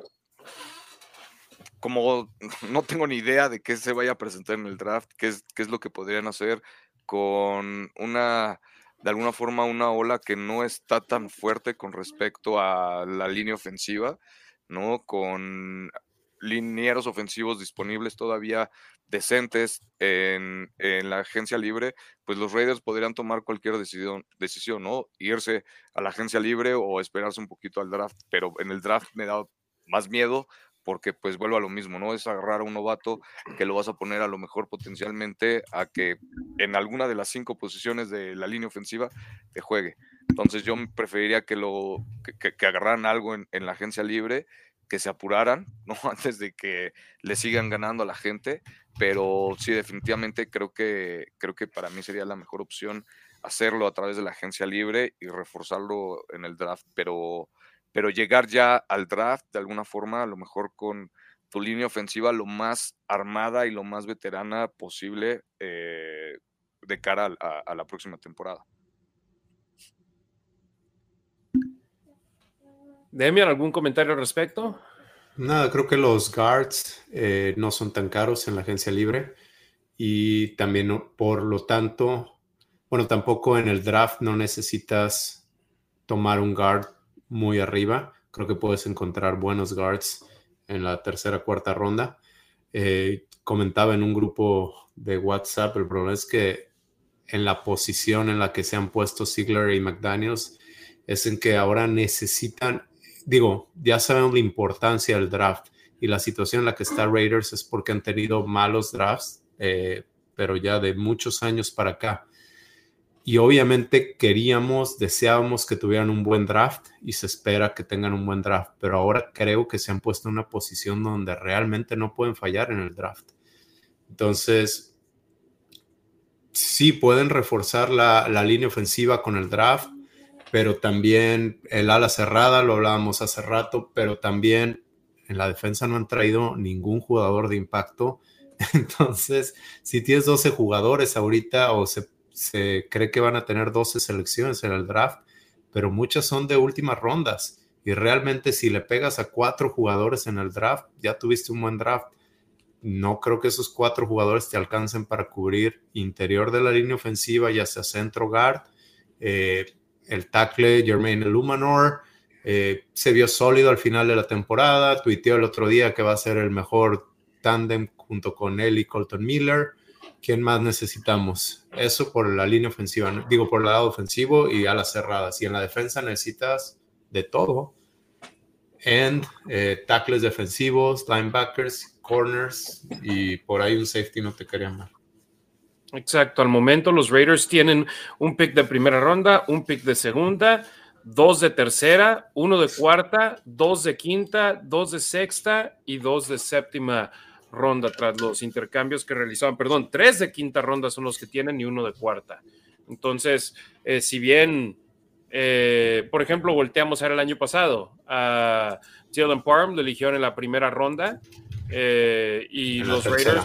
como no tengo ni idea de qué se vaya a presentar en el draft, qué es, qué es lo que podrían hacer con una, de alguna forma, una ola que no está tan fuerte con respecto a la línea ofensiva, ¿no? Con linieros ofensivos disponibles todavía decentes en, en, la agencia libre, pues los Raiders podrían tomar cualquier decisión, decisión, ¿no? Irse a la agencia libre o esperarse un poquito al draft, pero en el draft me da más miedo porque pues vuelvo a lo mismo, ¿no? Es agarrar a un novato que lo vas a poner a lo mejor potencialmente a que en alguna de las cinco posiciones de la línea ofensiva te juegue. Entonces yo preferiría que lo que, agarraran algo en, en, la agencia libre, que se apuraran, ¿no? Antes de que le sigan ganando a la gente, pero sí, definitivamente creo que, creo que para mí sería la mejor opción hacerlo a través de la agencia libre y reforzarlo en el draft, pero, pero llegar ya al draft de alguna forma, a lo mejor con tu línea ofensiva lo más armada y lo más veterana posible eh, de cara a, la próxima temporada. Demian, ¿algún comentario al respecto? Nada, creo que los guards eh, no son tan caros en la agencia libre y también por lo tanto bueno, tampoco en el draft no necesitas tomar un guard muy arriba. Creo que puedes encontrar buenos guards en la tercera, cuarta ronda. Eh, comentaba en un grupo de WhatsApp, el problema es que en la posición en la que se han puesto Ziegler y McDaniels es en que ahora necesitan, digo, ya saben la importancia del draft y la situación en la que está Raiders es porque han tenido malos drafts, eh, pero ya de muchos años para acá y obviamente queríamos, deseábamos que tuvieran un buen draft y se espera que tengan un buen draft, pero ahora creo que se han puesto en una posición donde realmente no pueden fallar en el draft. Entonces, sí pueden reforzar la, línea ofensiva con el draft, pero también el ala cerrada, lo hablábamos hace rato, pero también en la defensa no han traído ningún jugador de impacto. Entonces, si tienes 12 jugadores ahorita o se se cree que van a tener 12 selecciones en el draft, pero muchas son de últimas rondas. Y realmente si le pegas a cuatro jugadores en el draft, ya tuviste un buen draft. No creo que esos cuatro jugadores te alcancen para cubrir interior de la línea ofensiva, ya sea centro guard, eh, el tackle Jermaine Lumanor. Eh, se vio sólido al final de la temporada. Tuiteó el otro día que va a ser el mejor tándem junto con él Colton Miller. ¿Quién más necesitamos? Eso por la línea ofensiva, digo por el lado ofensivo y a las cerradas. Y en la defensa necesitas de todo. And eh, tackles defensivos, linebackers, corners y por ahí un safety no te quería mal. Exacto, al momento los Raiders tienen un pick de primera ronda, un pick de segunda, dos de tercera, uno de cuarta, dos de quinta, dos de sexta y dos de séptima ronda tras los intercambios que realizaban. Perdón, tres de quinta ronda son los que tienen y uno de cuarta. Entonces, eh, si bien, eh, por ejemplo, volteamos a ver el año pasado a Jalen Parham, lo eligieron en la primera ronda eh, y los Raiders.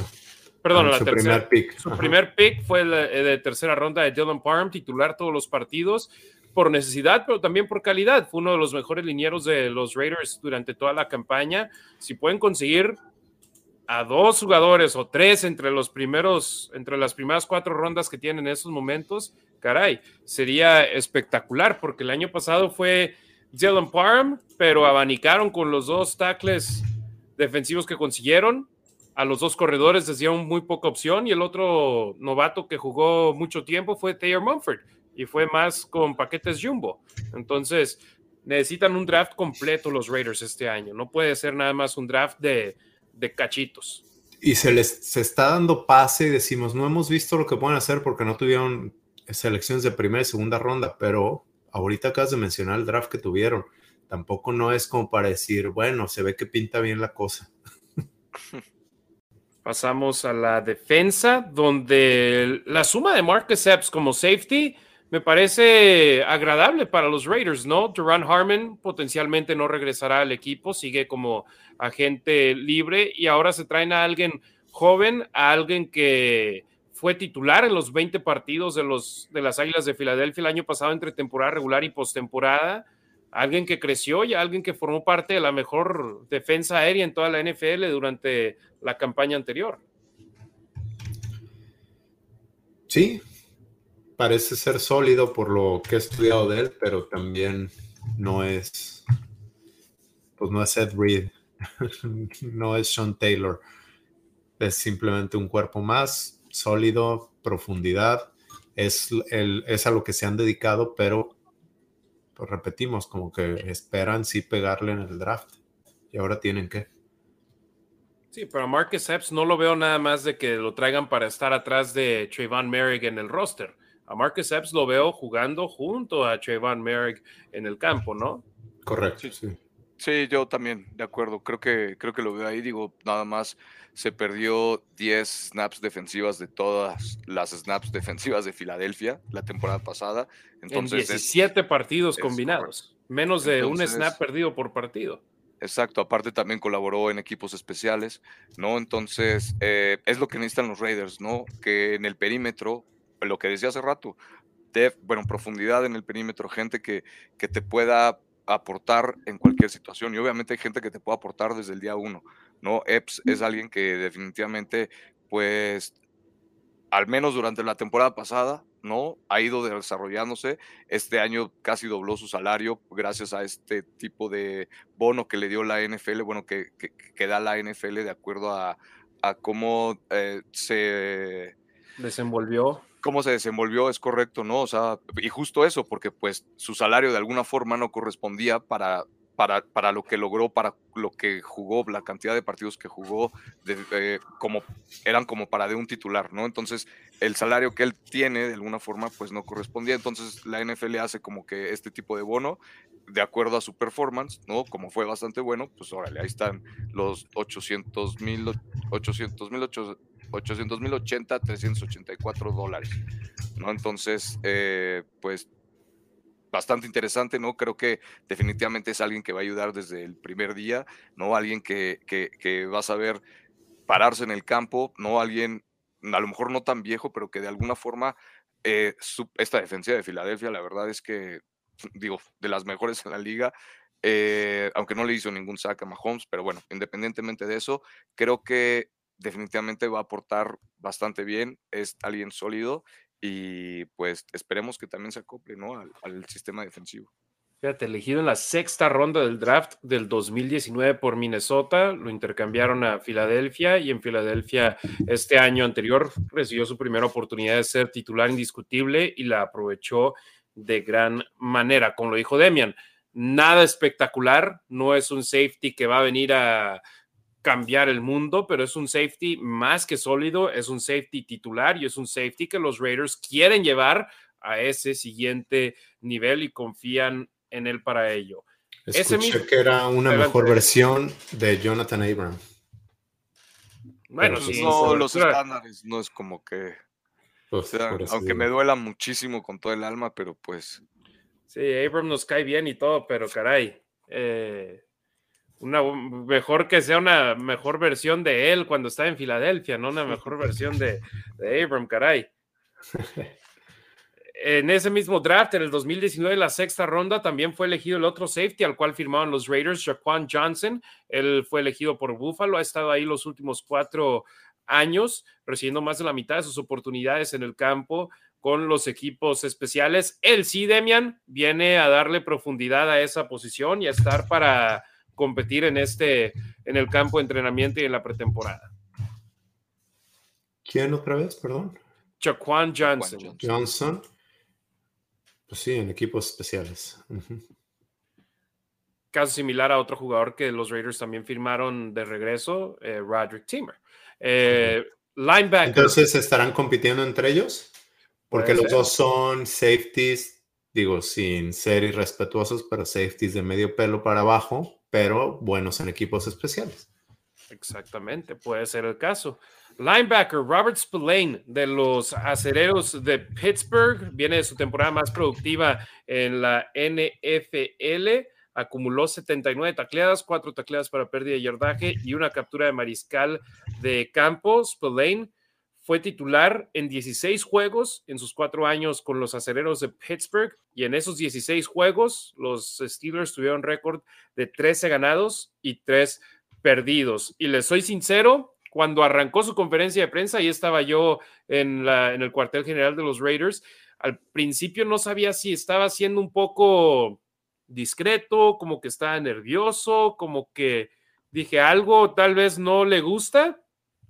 Perdón, la tercera. Pick. Su primer pick fue de tercera ronda de Jalen Parham, titular todos los partidos por necesidad, pero también por calidad. Fue uno de los mejores linieros de los Raiders durante toda la campaña. Si pueden conseguir a dos jugadores o tres entre los primeros, entre las primeras cuatro rondas que tienen en esos momentos, caray, sería espectacular, porque el año pasado fue Jalen Parham, pero abanicaron con los dos tackles defensivos que consiguieron. A los dos corredores les dieron muy poca opción y el otro novato que jugó mucho tiempo fue Taylor Mumford y fue más con paquetes jumbo. Entonces, necesitan un draft completo los Raiders este año. No puede ser nada más un draft de de cachitos. Y se les se está dando pase y decimos, no hemos visto lo que pueden hacer porque no tuvieron selecciones de primera y segunda ronda, pero ahorita acabas de mencionar el draft que tuvieron. Tampoco no es como para decir, bueno, se ve que pinta bien la cosa. Pasamos a la defensa, donde la suma de Marcus Epps como safety me parece agradable para los Raiders, ¿no? Duran Harmon potencialmente no regresará al equipo, sigue como agente libre y ahora se traen a alguien joven, a alguien que fue titular en los 20 partidos de, los, de las Águilas de Filadelfia el año pasado entre temporada regular y postemporada, alguien que creció y alguien que formó parte de la mejor defensa aérea en toda la NFL durante la campaña anterior. Sí, parece ser sólido por lo que he estudiado de él, pero también no es, pues no es Ed Reed, no es Sean Taylor. Es simplemente un cuerpo más sólido, profundidad. Es, el, es a lo que se han dedicado, pero pues repetimos, como que esperan sí pegarle en el draft. Y ahora tienen que. Sí, pero Marcus Epps no lo veo nada más de que lo traigan para estar atrás de Trayvon Merrick en el roster. A Marcus Epps lo veo jugando junto a Trayvon Merrick en el campo, ¿no? Correcto, sí. sí. yo también, de acuerdo. Creo que, creo que lo veo ahí. Digo, nada más se perdió 10 snaps defensivas de todas las snaps defensivas de Filadelfia la temporada pasada. Entonces, en 17 partidos combinados. Menos de un snap perdido por partido. Exacto, aparte también colaboró en equipos especiales, ¿no? Entonces, eh, es lo que necesitan los Raiders, ¿no? Que en el perímetro, lo que decía hace rato, de, bueno, profundidad en el perímetro, gente que, que te pueda aportar en cualquier situación. Y obviamente hay gente que te puede aportar desde el día uno, ¿no? Epps es alguien que definitivamente, pues, al menos durante la temporada pasada, ¿no? Ha ido desarrollándose. Este año casi dobló su salario gracias a este tipo de bono que le dio la NFL, bueno, que, que, da la NFL de acuerdo a, a cómo eh, se desenvolvió. Cómo se desenvolvió, es correcto, ¿no? O sea, y justo eso, porque pues su salario de alguna forma no correspondía para para, lo que logró, para lo que jugó, la cantidad de partidos que jugó, eh, como, eran como para de un titular, ¿no? Entonces, el salario que él tiene, de alguna forma, pues no correspondía. Entonces, la NFL hace como que este tipo de bono, de acuerdo a su performance, ¿no? Como fue bastante bueno, pues órale, ahí están los 800 mil, 800 mil, 800 mil 80, 384 dólares, ¿no? Entonces, eh, pues bastante interesante, ¿no? Creo que definitivamente es alguien que va a ayudar desde el primer día, ¿no? Alguien que, que, va a saber pararse en el campo, ¿no? Alguien a lo mejor no tan viejo, pero que de alguna forma eh, esta defensiva de Filadelfia, la verdad es que, digo, de las mejores en la liga, eh, aunque no le hizo ningún saque a Mahomes, pero bueno, independientemente de eso, creo que definitivamente va a aportar bastante bien, es alguien sólido y pues esperemos que también se acople ¿no? al, sistema defensivo. Fíjate, elegido en la sexta ronda del draft del 2019 por Minnesota, lo intercambiaron a Filadelfia y en Filadelfia este año anterior recibió su primera oportunidad de ser titular indiscutible y la aprovechó de gran manera. Como lo dijo Demian, nada espectacular, no es un safety que va a venir a cambiar el mundo, pero es un safety más que sólido, es un safety titular y es un safety que los Raiders quieren llevar a ese siguiente nivel y confían en él para ello. Escuché que era una mejor versión de Jonathan Abram. Bueno, pues no, los estándares no es como que, pues, aunque me duela muchísimo con todo el alma, pero pues. Sí, Abram nos cae bien y todo, pero caray, eh, una mejor que sea una mejor versión de él cuando está en Filadelfia, no una mejor versión de, de Abram, caray. En ese mismo draft, en el 2019, la sexta ronda, también fue elegido el otro safety al cual firmaron los Raiders, Jaquan Johnson. Él fue elegido por Buffalo, ha estado ahí los últimos cuatro años, recibiendo más de la mitad de sus oportunidades en el campo con los equipos especiales. Él sí, Demian, viene a darle profundidad a esa posición y a estar para competir en este, en el campo de entrenamiento y en la pretemporada. ¿Quién otra vez? Perdón. Jaquan Johnson. Johnson. Pues sí, en equipos especiales. Caso similar a otro jugador que los Raiders también firmaron de regreso, eh, Roderick Timmer. Eh, linebacker. Entonces, ¿estarán compitiendo entre ellos? Porque los dos son safeties, digo, sin ser irrespetuosos, pero safeties de medio pelo para abajo pero buenos en equipos especiales. Exactamente, puede ser el caso. Linebacker Robert Spillane de los acereros de Pittsburgh viene de su temporada más productiva en la NFL. Acumuló 79 tacleadas, 4 tacleadas para pérdida de yardaje y una captura de mariscal de campo. Spillane fue titular en 16 juegos en sus cuatro años con los acereros de Pittsburgh y en esos 16 juegos los Steelers tuvieron récord de 13 ganados y 3 perdidos. Y les soy sincero, cuando arrancó su conferencia de prensa, ahí estaba yo en, la, en el cuartel general de los Raiders, al principio no sabía si estaba siendo un poco discreto, como que estaba nervioso, como que dije algo tal vez no le gusta,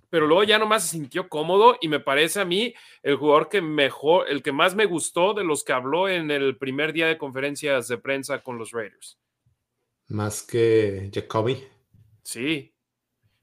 pero luego ya nomás se sintió cómodo y me parece a mí el jugador que mejor, el que más me gustó de los que habló en el primer día de conferencias de prensa con los Raiders. Más que Jacoby. Sí.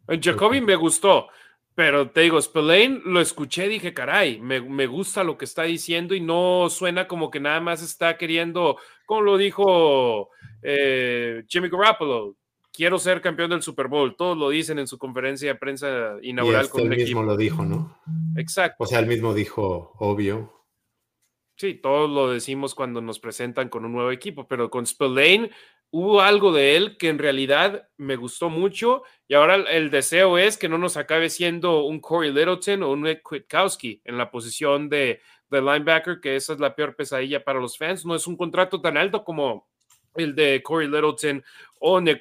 Jacoby me gustó, pero te digo, Spillane lo escuché, dije, caray, me, me, gusta lo que está diciendo y no suena como que nada más está queriendo, como lo dijo eh, Jimmy Garoppolo, quiero ser campeón del Super Bowl. Todos lo dicen en su conferencia de prensa inaugural y este con el mismo lo dijo, ¿no? Exacto. O sea, él mismo dijo, obvio. Sí, todos lo decimos cuando nos presentan con un nuevo equipo, pero con Spillane hubo algo de él que en realidad me gustó mucho y ahora el deseo es que no nos acabe siendo un Corey Littleton o un Nick Kwiatkowski en la posición de, de linebacker, que esa es la peor pesadilla para los fans. No es un contrato tan alto como el de Corey Littleton o Nick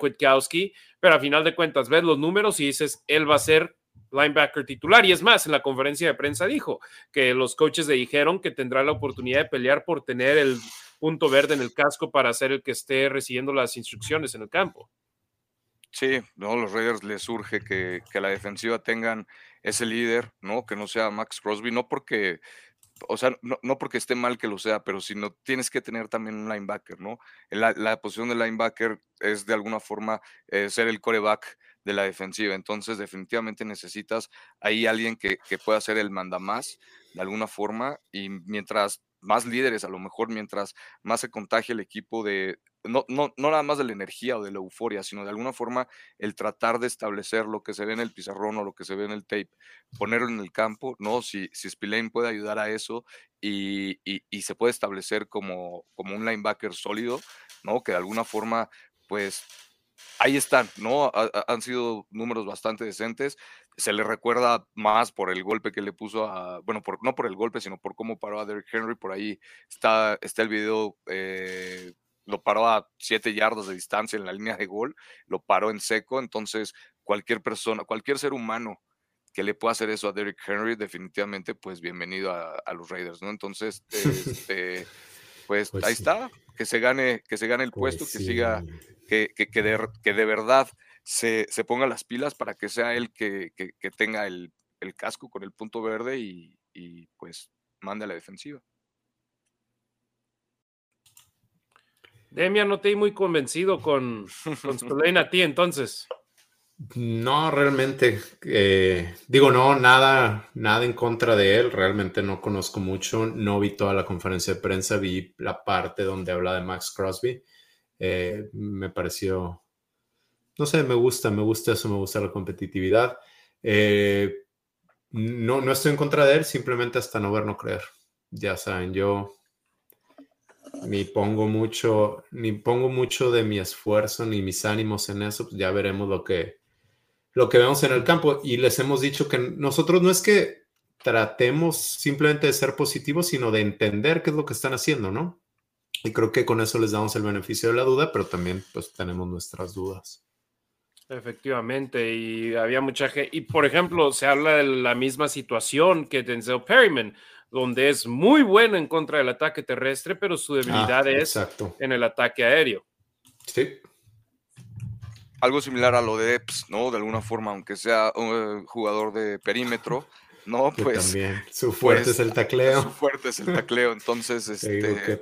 pero a final de cuentas ves los números y dices, él va a ser linebacker titular. Y es más, en la conferencia de prensa dijo que los coaches le dijeron que tendrá la oportunidad de pelear por tener el punto verde en el casco para ser el que esté recibiendo las instrucciones en el campo. Sí, no, los Raiders les surge que, que la defensiva tengan ese líder, ¿no? Que no sea Max Crosby, no porque o sea, no, porque esté mal que lo sea, pero si no tienes que tener también un linebacker, ¿no? La, la posición de linebacker es de alguna forma eh, ser el coreback de la defensiva, entonces definitivamente necesitas ahí alguien que, que pueda ser el mandamás de alguna forma y mientras más líderes, a lo mejor mientras más se contagie el equipo de, no, no, no nada más de la energía o de la euforia, sino de alguna forma el tratar de establecer lo que se ve en el pizarrón o lo que se ve en el tape, ponerlo en el campo, ¿no? Si, si Spillane puede ayudar a eso y, y, se puede establecer como, como un linebacker sólido, ¿no? Que de alguna forma, pues ahí están, ¿no? han sido números bastante decentes. Se le recuerda más por el golpe que le puso a, bueno, por, no por el golpe, sino por cómo paró a Derrick Henry. Por ahí está, está el video eh, lo paró a siete yardas de distancia en la línea de gol, lo paró en seco, entonces cualquier persona, cualquier ser humano que le pueda hacer eso a Derrick Henry, definitivamente, pues bienvenido a, los Raiders, ¿no? Entonces, este, pues, pues, ahí está, que se gane, que se gane el pues puesto, que siga, que, que, de, que de verdad se, se, ponga las pilas para que sea él que, que tenga el, el, casco con el punto verde y, y pues mande a la defensiva. Demian, no te muy convencido con, con a ti entonces. No, realmente. Eh, digo, no, nada, nada en contra de él. Realmente no conozco mucho. No vi toda la conferencia de prensa, vi la parte donde habla de Max Crosby. Eh, me pareció, no sé, me gusta, me gusta eso, me gusta la competitividad. Eh, no, no estoy en contra de él, simplemente hasta no ver, no creer. Ya saben, yo ni pongo mucho, ni pongo mucho de mi esfuerzo ni mis ánimos en eso, pues ya veremos lo que, lo que vemos en el campo. Y les hemos dicho que nosotros no es que tratemos simplemente de ser positivos, sino de entender qué es lo que están haciendo, ¿no? Y creo que con eso les damos el beneficio de la duda, pero también pues tenemos nuestras dudas. Efectivamente, y había mucha gente, y por ejemplo, se habla de la misma situación que Denzel Perryman donde es muy bueno en contra del ataque terrestre, pero su debilidad ah, es en el ataque aéreo. Sí. Algo similar a lo de Epps, ¿no? De alguna forma, aunque sea un eh, jugador de perímetro, ¿no? Pues también. Su fuerte pues, es el tacleo. Su fuerte es el tacleo, entonces este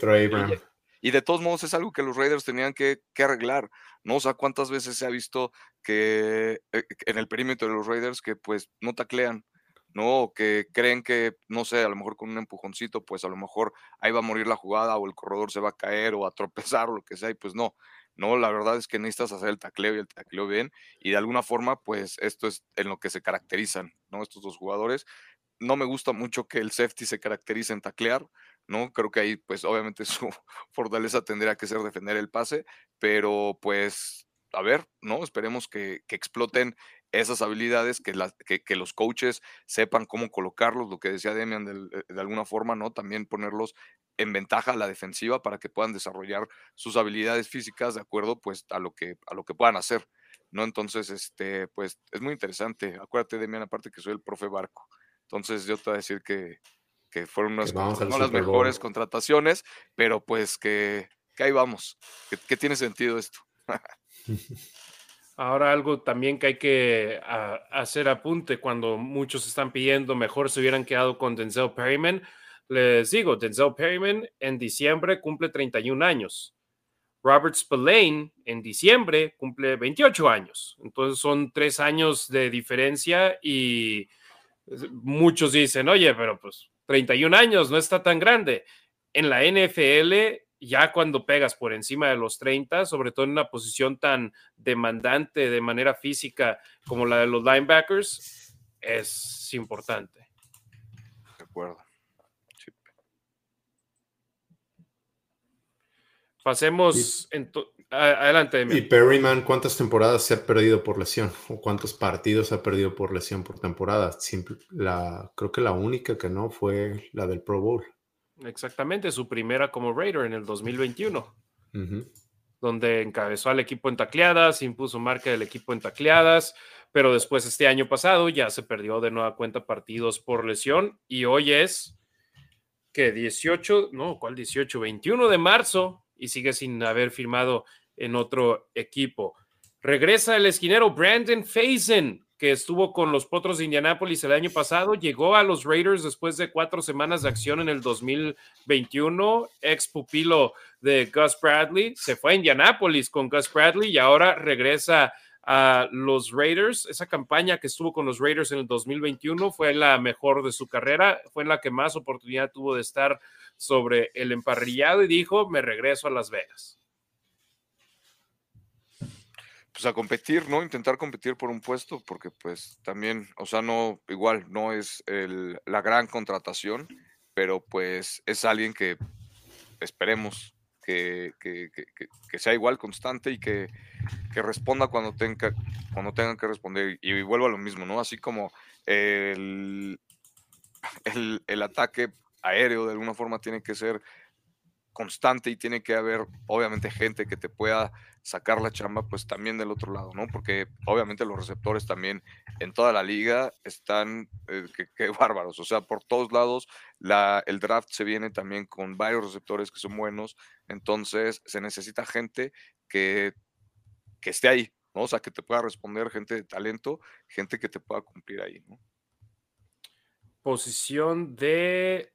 y, de todos modos es algo que los Raiders tenían que, que, arreglar, ¿no? O sea, cuántas veces se ha visto que eh, en el perímetro de los Raiders que pues no taclean, ¿no? Que creen que, no sé, a lo mejor con un empujoncito, pues a lo mejor ahí va a morir la jugada o el corredor se va a caer o a tropezar o lo que sea, y pues no. No, la verdad es que necesitas hacer el tacleo y el tacleo bien, y de alguna forma, pues esto es en lo que se caracterizan, ¿no? Estos dos jugadores. No me gusta mucho que el safety se caracterice en taclear, ¿no? Creo que ahí, pues obviamente su fortaleza tendría que ser defender el pase, pero pues a ver, ¿no? Esperemos que, exploten esas habilidades, que, los coaches sepan cómo colocarlos, lo que decía Demian de, de, alguna forma, ¿no? También ponerlos en ventaja a la defensiva para que puedan desarrollar sus habilidades físicas de acuerdo pues a lo que, a lo que puedan hacer, ¿no? Entonces, este, pues es muy interesante. Acuérdate, Demian, aparte que soy el profe Barco. Entonces yo te voy a decir que, que fueron unas no las mejores contrataciones, pero pues que, que ahí vamos, que, que tiene sentido esto. Ahora algo también que hay que hacer apunte cuando muchos están pidiendo mejor se hubieran quedado con Denzel Perryman. Les digo, Denzel Perryman en diciembre cumple 31 años. Robert Spillane en diciembre cumple 28 años. Entonces son tres años de diferencia y muchos dicen, oye, pero pues 31 años no está tan grande. En la NFL, ya cuando pegas por encima de los 30, sobre todo en una posición tan demandante de manera física como la de los linebackers, es importante. De acuerdo. Pasemos adelante. Y Perryman, ¿cuántas temporadas se ha perdido por lesión? ¿O cuántos partidos ha perdido por lesión por temporada? la, creo que la única que no fue la del Pro Bowl. Exactamente, su primera como Raider en el 2021, donde encabezó al equipo en tacleadas, impuso marca del equipo en tacleadas, pero después este año pasado ya se perdió de nueva cuenta partidos por lesión y hoy es que 18, no, ¿cuál 18? 21 de marzo y sigue sin haber firmado en otro equipo. Regresa el esquinero Brandon Faison, que estuvo con los Potros de Indianápolis el año pasado, llegó a los Raiders después de cuatro semanas de acción en el 2021, ex pupilo de Gus Bradley, se fue a Indianápolis con Gus Bradley y ahora regresa a los Raiders. Esa campaña que estuvo con los Raiders en el 2021 fue la mejor de su carrera, fue la que más oportunidad tuvo de estar sobre el emparrillado y dijo, me regreso a Las Vegas. Pues a competir, ¿no? Intentar competir por un puesto, porque pues también, o sea, no, igual, no es la gran contratación, pero pues es alguien que esperemos que, sea igual constante y que, responda cuando tenga, cuando tengan que responder. Y, vuelvo a lo mismo, ¿no? Así como el, el, ataque aéreo de alguna forma tiene que ser constante y tiene que haber obviamente gente que te pueda sacar la chamba pues también del otro lado, ¿no? Porque obviamente los receptores también en toda la liga están eh, que, bárbaros, o sea, por todos lados la, el draft se viene también con varios receptores que son buenos, entonces se necesita gente que, que esté ahí, ¿no? O sea, que te pueda responder gente de talento, gente que te pueda cumplir ahí, ¿no? Posición de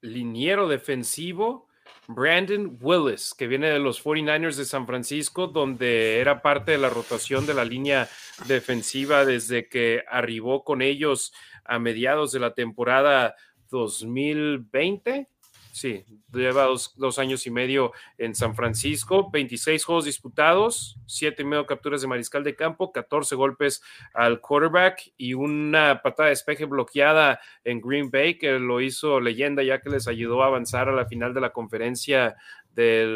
liniero defensivo, Brandon Willis, que viene de los 49ers de San Francisco, donde era parte de la rotación de la línea defensiva desde que arribó con ellos a mediados de la temporada 2020. Sí, lleva dos, años y medio en San Francisco, 26 juegos disputados, 7 y medio capturas de mariscal de campo, 14 golpes al quarterback y una patada de espeje bloqueada en Green Bay que lo hizo leyenda ya que les ayudó a avanzar a la final de la conferencia de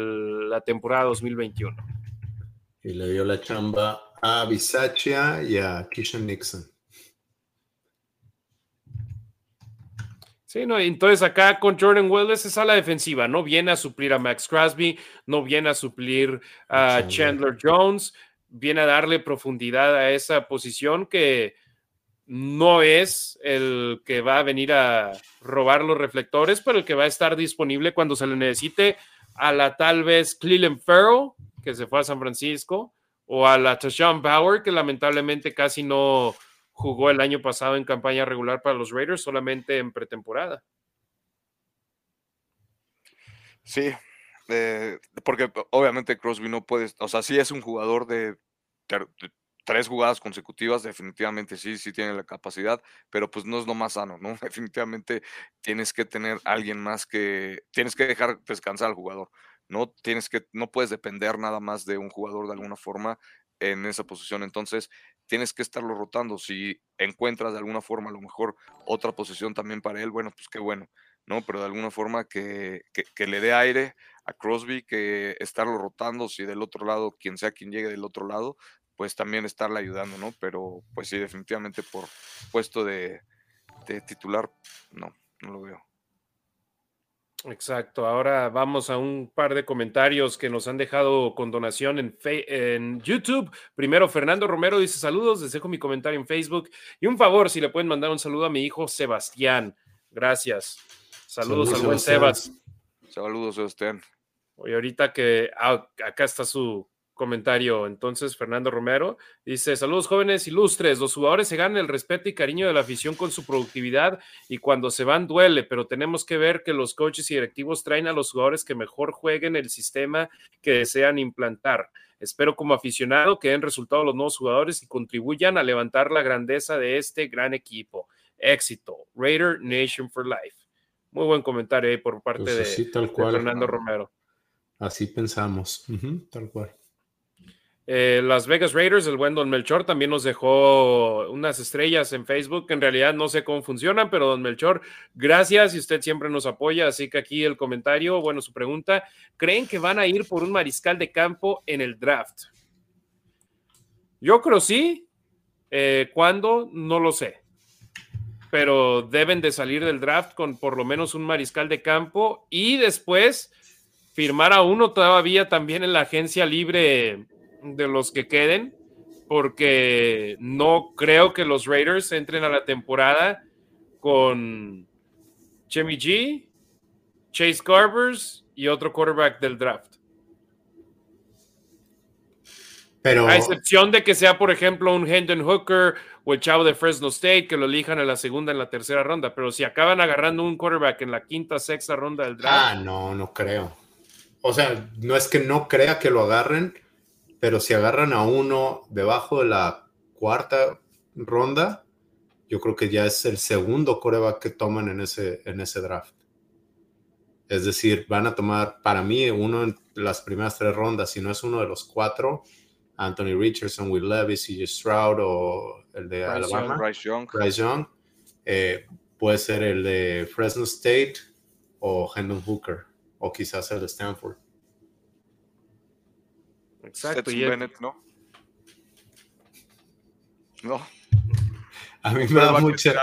la temporada 2021. Y le dio la chamba a Bisaccia y a Kishan Nixon. Sí, no, entonces acá con Jordan Willis es a la defensiva, no viene a suplir a Max Crosby, no viene a suplir a Chandler, Jones, viene a darle profundidad a esa posición que no es el que va a venir a robar los reflectores, pero el que va a estar disponible cuando se le necesite a la tal vez Cleveland Farrell, que se fue a San Francisco, o a la Tashawn Power, que lamentablemente casi no, jugó el año pasado en campaña regular para los Raiders, solamente en pretemporada. Sí, eh, porque obviamente Crosby no puede, o sea, sí es un jugador de, tres jugadas consecutivas, definitivamente sí, sí tiene la capacidad, pero pues no es lo más sano, ¿no? Definitivamente tienes que tener alguien más que, tienes que dejar descansar al jugador, no tienes que, no puedes depender nada más de un jugador de alguna forma en esa posición. Entonces, tienes que estarlo rotando. Si encuentras de alguna forma a lo mejor otra posición también para él, bueno, pues qué bueno, ¿no? Pero de alguna forma que, que, le dé aire a Crosby, que estarlo rotando, si del otro lado, quien sea quien llegue del otro lado, pues también estarle ayudando, ¿no? Pero pues sí, definitivamente por puesto de, de titular, no, no lo veo. Exacto. Ahora vamos a un par de comentarios que nos han dejado con donación en, en YouTube. Primero, Fernando Romero dice saludos, les dejo mi comentario en Facebook. Y un favor, si le pueden mandar un saludo a mi hijo Sebastián. Gracias. Saludos, al buen Sebas. Saludos, Sebastián. Oye, ahorita que ah, acá está su comentario entonces Fernando Romero. Dice, saludos jóvenes ilustres, los jugadores se ganan el respeto y cariño de la afición con su productividad y cuando se van duele, pero tenemos que ver que los coaches y directivos traen a los jugadores que mejor jueguen el sistema que desean implantar. Espero como aficionado que den resultado los nuevos jugadores y contribuyan a levantar la grandeza de este gran equipo. Éxito. Raider Nation for Life. Muy buen comentario ahí por parte pues de, Fernando Romero. Así pensamos, tal cual. Eh, Las Vegas Raiders, el buen Don Melchor, también nos dejó unas estrellas en Facebook. En realidad no sé cómo funcionan, pero Don Melchor, gracias y usted siempre nos apoya. Así que aquí el comentario, bueno, su pregunta: ¿creen que van a ir por un mariscal de campo en el draft? Yo creo sí. Eh, ¿Cuándo? No lo sé. Pero deben de salir del draft con por lo menos un mariscal de campo y después firmar a uno todavía también en la agencia libre de los que queden, porque no creo que los Raiders entren a la temporada con Jimmy G, Chase Garbers y otro quarterback del draft. Pero... A excepción de que sea, por ejemplo, un Hendon Hooker o el chavo de Fresno State que lo elijan en la segunda, en la tercera ronda. Pero si acaban agarrando un quarterback en la quinta, sexta ronda del draft. Ah, no, no creo. O sea, no es que no crea que lo agarren, pero si agarran a uno debajo de la cuarta ronda, yo creo que ya es el segundo coreback que toman en ese, en ese draft. Es decir, van a tomar para mí uno en las primeras tres rondas, si no es uno de los cuatro, Anthony Richardson, Will Levis, CJ Stroud o el de Alabama, Bryce Young, Bryce Young eh, puede ser el de Fresno State o Hendon Hooker o quizás el de Stanford. Exacto. Y Bennett, ¿no? No. A mí me da mucha.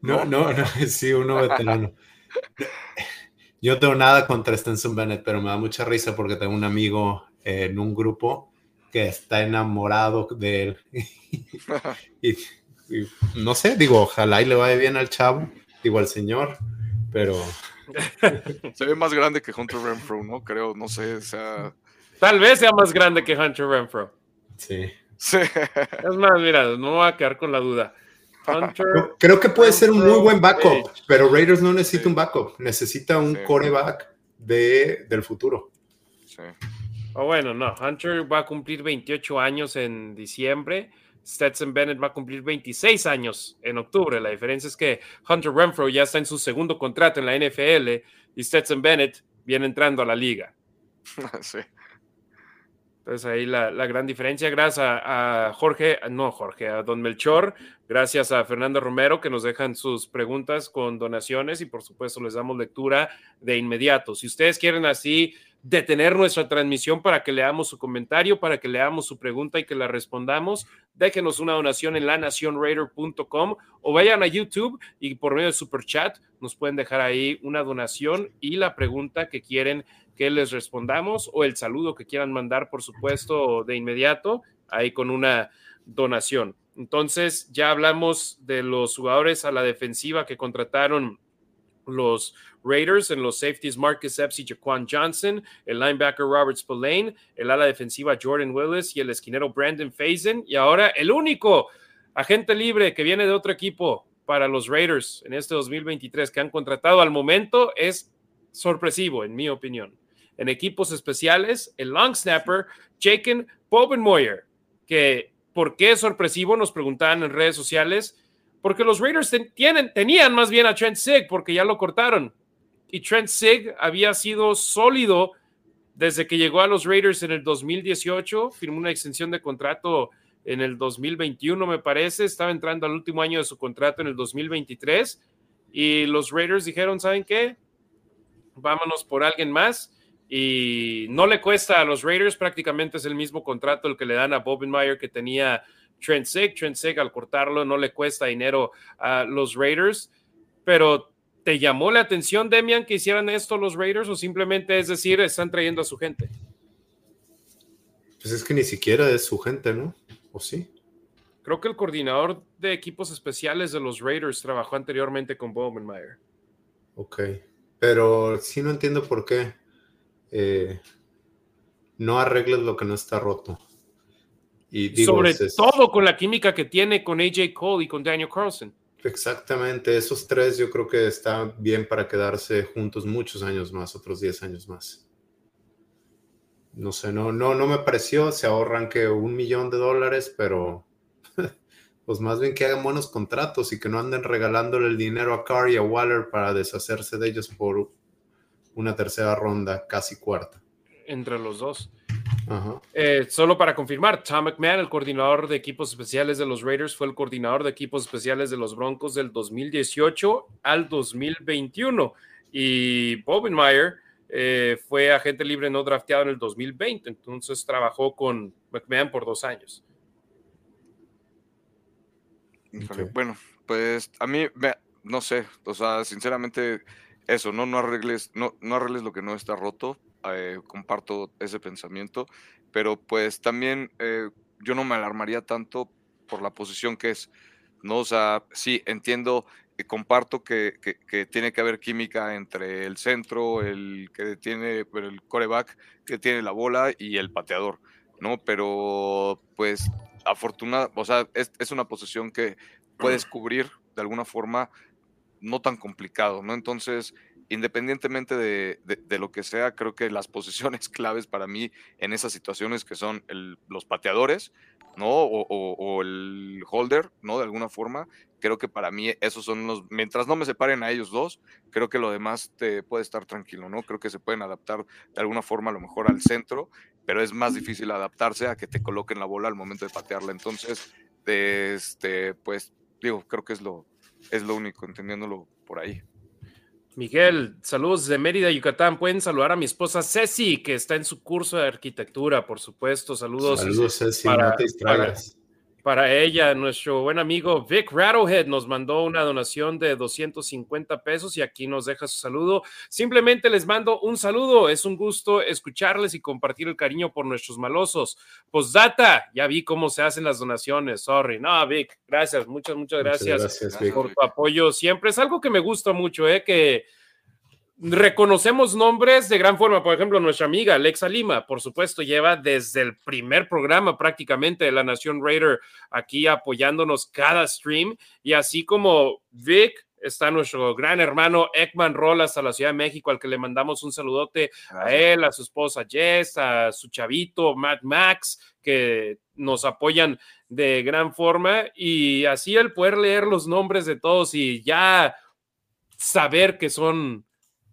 No, no, no, sí, uno veterano. Yo no tengo nada contra Stenson Bennett, pero me da mucha risa porque tengo un amigo en un grupo que está enamorado de él. y, no sé, digo, ojalá y le vaya bien al chavo, digo al señor, pero. Se ve más grande que Hunter Renfro, ¿no? Creo, no sé, o sea. Tal vez sea más grande que Hunter Renfro. Sí. sí. Es más, mira, no voy a quedar con la duda. Hunter Creo que puede ser un muy buen backup, pero Raiders no necesita un backup, necesita un coreback de, del futuro. Sí. O bueno, no, Hunter va a cumplir 28 años en diciembre. Stetson Bennett va a cumplir 26 años en octubre. La diferencia es que Hunter Renfro ya está en su segundo contrato en la NFL y Stetson Bennett viene entrando a la liga. Sí. Entonces ahí la, gran diferencia. Gracias a, Jorge, no Jorge, a Don Melchor, gracias a Fernando Romero que nos dejan sus preguntas con donaciones y por supuesto les damos lectura de inmediato. Si ustedes quieren así detener nuestra transmisión para que leamos su comentario, para que leamos su pregunta y que la respondamos, déjenos una donación en lanacionraider.com o vayan a YouTube y por medio de Super Chat nos pueden dejar ahí una donación y la pregunta que quieren que les respondamos o el saludo que quieran mandar, por supuesto, de inmediato, ahí con una donación. Entonces, ya hablamos de los jugadores a la defensiva que contrataron los Raiders en los safeties Marcus Epps y Jaquan Johnson, el linebacker Robert Spillane, el ala defensiva Jordan Willis y el esquinero Brandon Faison. Y ahora el único agente libre que viene de otro equipo para los Raiders en este 2023 que han contratado al momento es sorpresivo, en mi opinión en equipos especiales, el long snapper Jaken Bobenmoyer, que ¿por qué es sorpresivo? Nos preguntaban en redes sociales, porque los Raiders tienen, tenían más bien a Trent Sig, porque ya lo cortaron. Y Trent Sig había sido sólido desde que llegó a los Raiders en el 2018, firmó una extensión de contrato en el 2021, me parece, estaba entrando al último año de su contrato en el 2023, y los Raiders dijeron, ¿saben qué? Vámonos por alguien más y no le cuesta a los Raiders, prácticamente es el mismo contrato el que le dan a Bobenmeyer que tenía Trent Sig. Trent Sig al cortarlo no le cuesta dinero a los Raiders, pero ¿te llamó la atención, Demian, que hicieran esto los Raiders o simplemente es decir, están trayendo a su gente? Pues es que ni siquiera es su gente, ¿no? ¿O sí? Creo que el coordinador de equipos especiales de los Raiders trabajó anteriormente con Bobenmeyer. Ok, pero sí no entiendo por qué. Eh, no arregles lo que no está roto. Y Sobre todo con la química que tiene con AJ Cole y con Daniel Carlson. Exactamente, esos tres yo creo que están bien para quedarse juntos muchos años más, otros 10 años más. No sé, no, no, no me pareció, se ahorran que un millón de dólares, pero pues más bien que hagan buenos contratos y que no anden regalándole el dinero a Carr y a Waller para deshacerse de ellos por una tercera ronda, casi cuarta. Entre los dos. Eh, solo para confirmar, Tom McMahon, el coordinador de equipos especiales de los Raiders, fue el coordinador de equipos especiales de los Broncos del 2018 al 2021. Y Bobenmeyer eh, fue agente libre no drafteado en el 2020, entonces trabajó con McMahon por dos años. Bueno, pues a mí, no sé, o sea, sinceramente, eso, no, no arregles, no, no arregles lo que no está roto, eh, comparto ese pensamiento, pero pues también eh, yo no me alarmaría tanto por la posición que es, ¿no? O sea, sí, entiendo, y comparto que, que, tiene que haber química entre el centro, el que tiene, el coreback que tiene la bola y el pateador, ¿no? Pero pues afortunada, o sea, es, es una posición que puedes cubrir de alguna forma no tan complicado, ¿no? Entonces, independientemente de, lo que sea, creo que las posiciones claves para mí en esas situaciones que son los pateadores, ¿no? O, el holder, ¿no? De alguna forma, creo que para mí esos son los, mientras no me separen a ellos dos, creo que lo demás te puede estar tranquilo, ¿no? Creo que se pueden adaptar de alguna forma a lo mejor al centro, pero es más difícil adaptarse a que te coloquen la bola al momento de patearla. Entonces, este, pues, digo, creo que es lo, es lo único, entendiéndolo por ahí. Miguel, saludos de Mérida, Yucatán. Pueden saludar a mi esposa Ceci, que está en su curso de arquitectura, por supuesto. Saludos. Saludos, Ceci, para, no te Para, ella, nuestro buen amigo Vic Rattlehead nos mandó una donación de 250 pesos y aquí nos deja su saludo. Simplemente les mando un saludo. Es un gusto escucharles y compartir el cariño por nuestros malosos. Postdata, ya vi cómo se hacen las donaciones. Sorry. No, Vic, gracias. Muchas, muchas gracias, por tu apoyo siempre. Es algo que me gusta mucho, ¿eh? Que reconocemos nombres de gran forma. Por ejemplo, nuestra amiga Alexa Lima, por supuesto, lleva desde el primer programa prácticamente de la Nación Raider aquí apoyándonos cada stream. Y así como Vic, está nuestro gran hermano Ekman Rolas a la Ciudad de México, al que le mandamos un saludote a él, a su esposa Jess, a su chavito Matt Max, que nos apoyan de gran forma. Y así el poder leer los nombres de todos y ya saber que son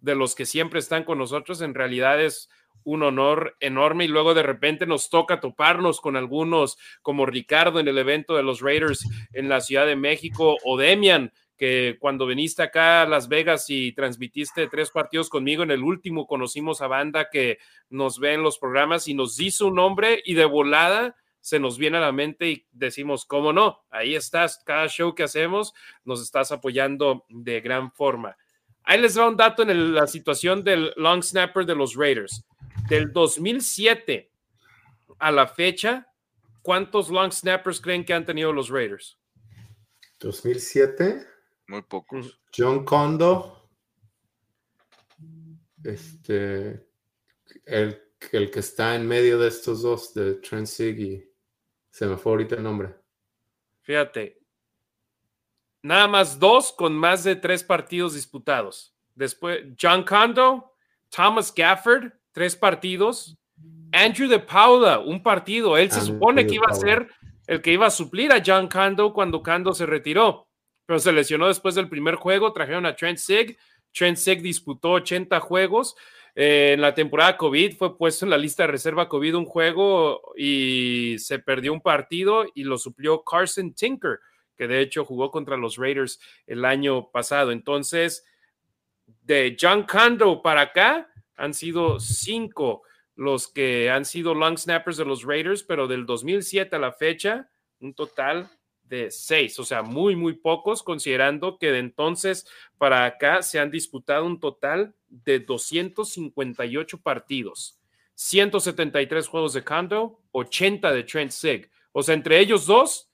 de los que siempre están con nosotros, en realidad es un honor enorme y luego de repente nos toca toparnos con algunos como Ricardo en el evento de los Raiders en la Ciudad de México o Demian que cuando viniste acá a Las Vegas y transmitiste tres partidos conmigo, en el último conocimos a banda que nos ve en los programas y nos dice un nombre y de volada se nos viene a la mente y decimos, ¿cómo no? Ahí estás, cada show que hacemos nos estás apoyando de gran forma. Ahí les va un dato en la situación del long snapper de los Raiders. Del 2007 a la fecha, ¿cuántos long snappers creen que han tenido los Raiders? 2007. Muy pocos. John Condo. Este. El, el, que está en medio de estos dos, de Trent y se me fue ahorita el nombre. Fíjate, Nada más dos con más de tres partidos disputados. Después, John Condo, Thomas Gafford, tres partidos. Andrew de Paula, un partido. Él se supone que iba a ser el que iba a suplir a John Condo cuando Condo se retiró, pero se lesionó después del primer juego. Trajeron a Trent Sig. Trent Sig disputó 80 juegos. Eh, en la temporada COVID fue puesto en la lista de reserva COVID un juego y se perdió un partido y lo suplió Carson Tinker que de hecho jugó contra los Raiders el año pasado. Entonces, de John Condo para acá han sido cinco los que han sido long snappers de los Raiders, pero del 2007 a la fecha, un total de seis, o sea, muy, muy pocos, considerando que de entonces para acá se han disputado un total de 258 partidos, 173 juegos de Condo, 80 de Trent Sig. O sea, entre ellos dos,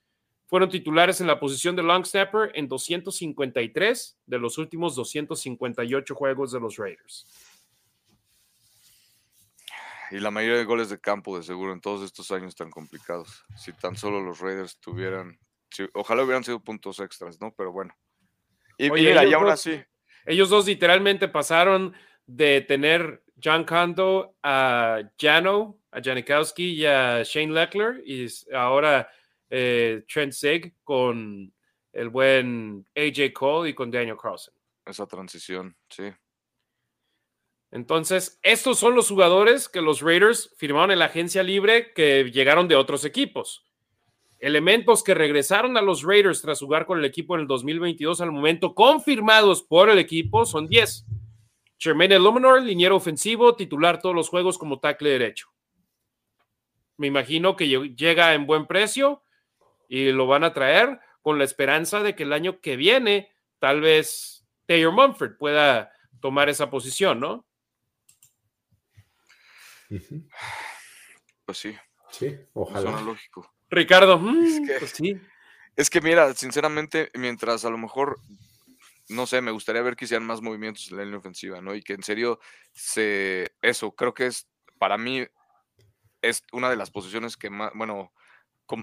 fueron titulares en la posición de long snapper en 253 de los últimos 258 juegos de los Raiders. y la mayoría de goles de campo, de seguro, en todos estos años tan complicados. Si tan solo los Raiders tuvieran, ojalá hubieran sido puntos extras, ¿no? Pero bueno. Y mira, y aún así. Ellos dos literalmente pasaron de tener John Condo a Jano, a Janikowski y a Shane Leckler, y ahora eh, Trent Sig con el buen AJ Cole y con Daniel Carlson. Esa transición, sí. Entonces, estos son los jugadores que los Raiders firmaron en la agencia libre que llegaron de otros equipos. Elementos que regresaron a los Raiders tras jugar con el equipo en el 2022 al momento confirmados por el equipo son 10. Jermaine Luminor, liniero ofensivo, titular todos los juegos como tackle derecho. Me imagino que llega en buen precio y lo van a traer con la esperanza de que el año que viene tal vez Taylor Mumford pueda tomar esa posición, ¿no? Pues sí. Sí, ojalá. lógico. Ricardo, mm, es que, pues sí. Es que mira, sinceramente, mientras a lo mejor no sé, me gustaría ver que hicieran más movimientos en la línea ofensiva, ¿no? Y que en serio se. Eso, creo que es, para mí, es una de las posiciones que más, bueno,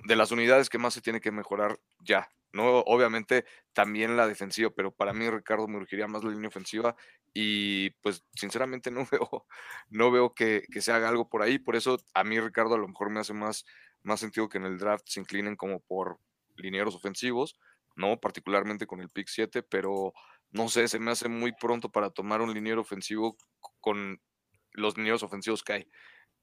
de las unidades que más se tiene que mejorar ya, ¿no? Obviamente también la defensiva, pero para mí, Ricardo, me urgiría más la línea ofensiva y pues sinceramente no veo, no veo que, que, se haga algo por ahí. Por eso a mí, Ricardo, a lo mejor me hace más, más sentido que en el draft se inclinen como por linieros ofensivos ¿no? Particularmente con el pick 7, pero no sé, se me hace muy pronto para tomar un liniero ofensivo con los linieros ofensivos que hay.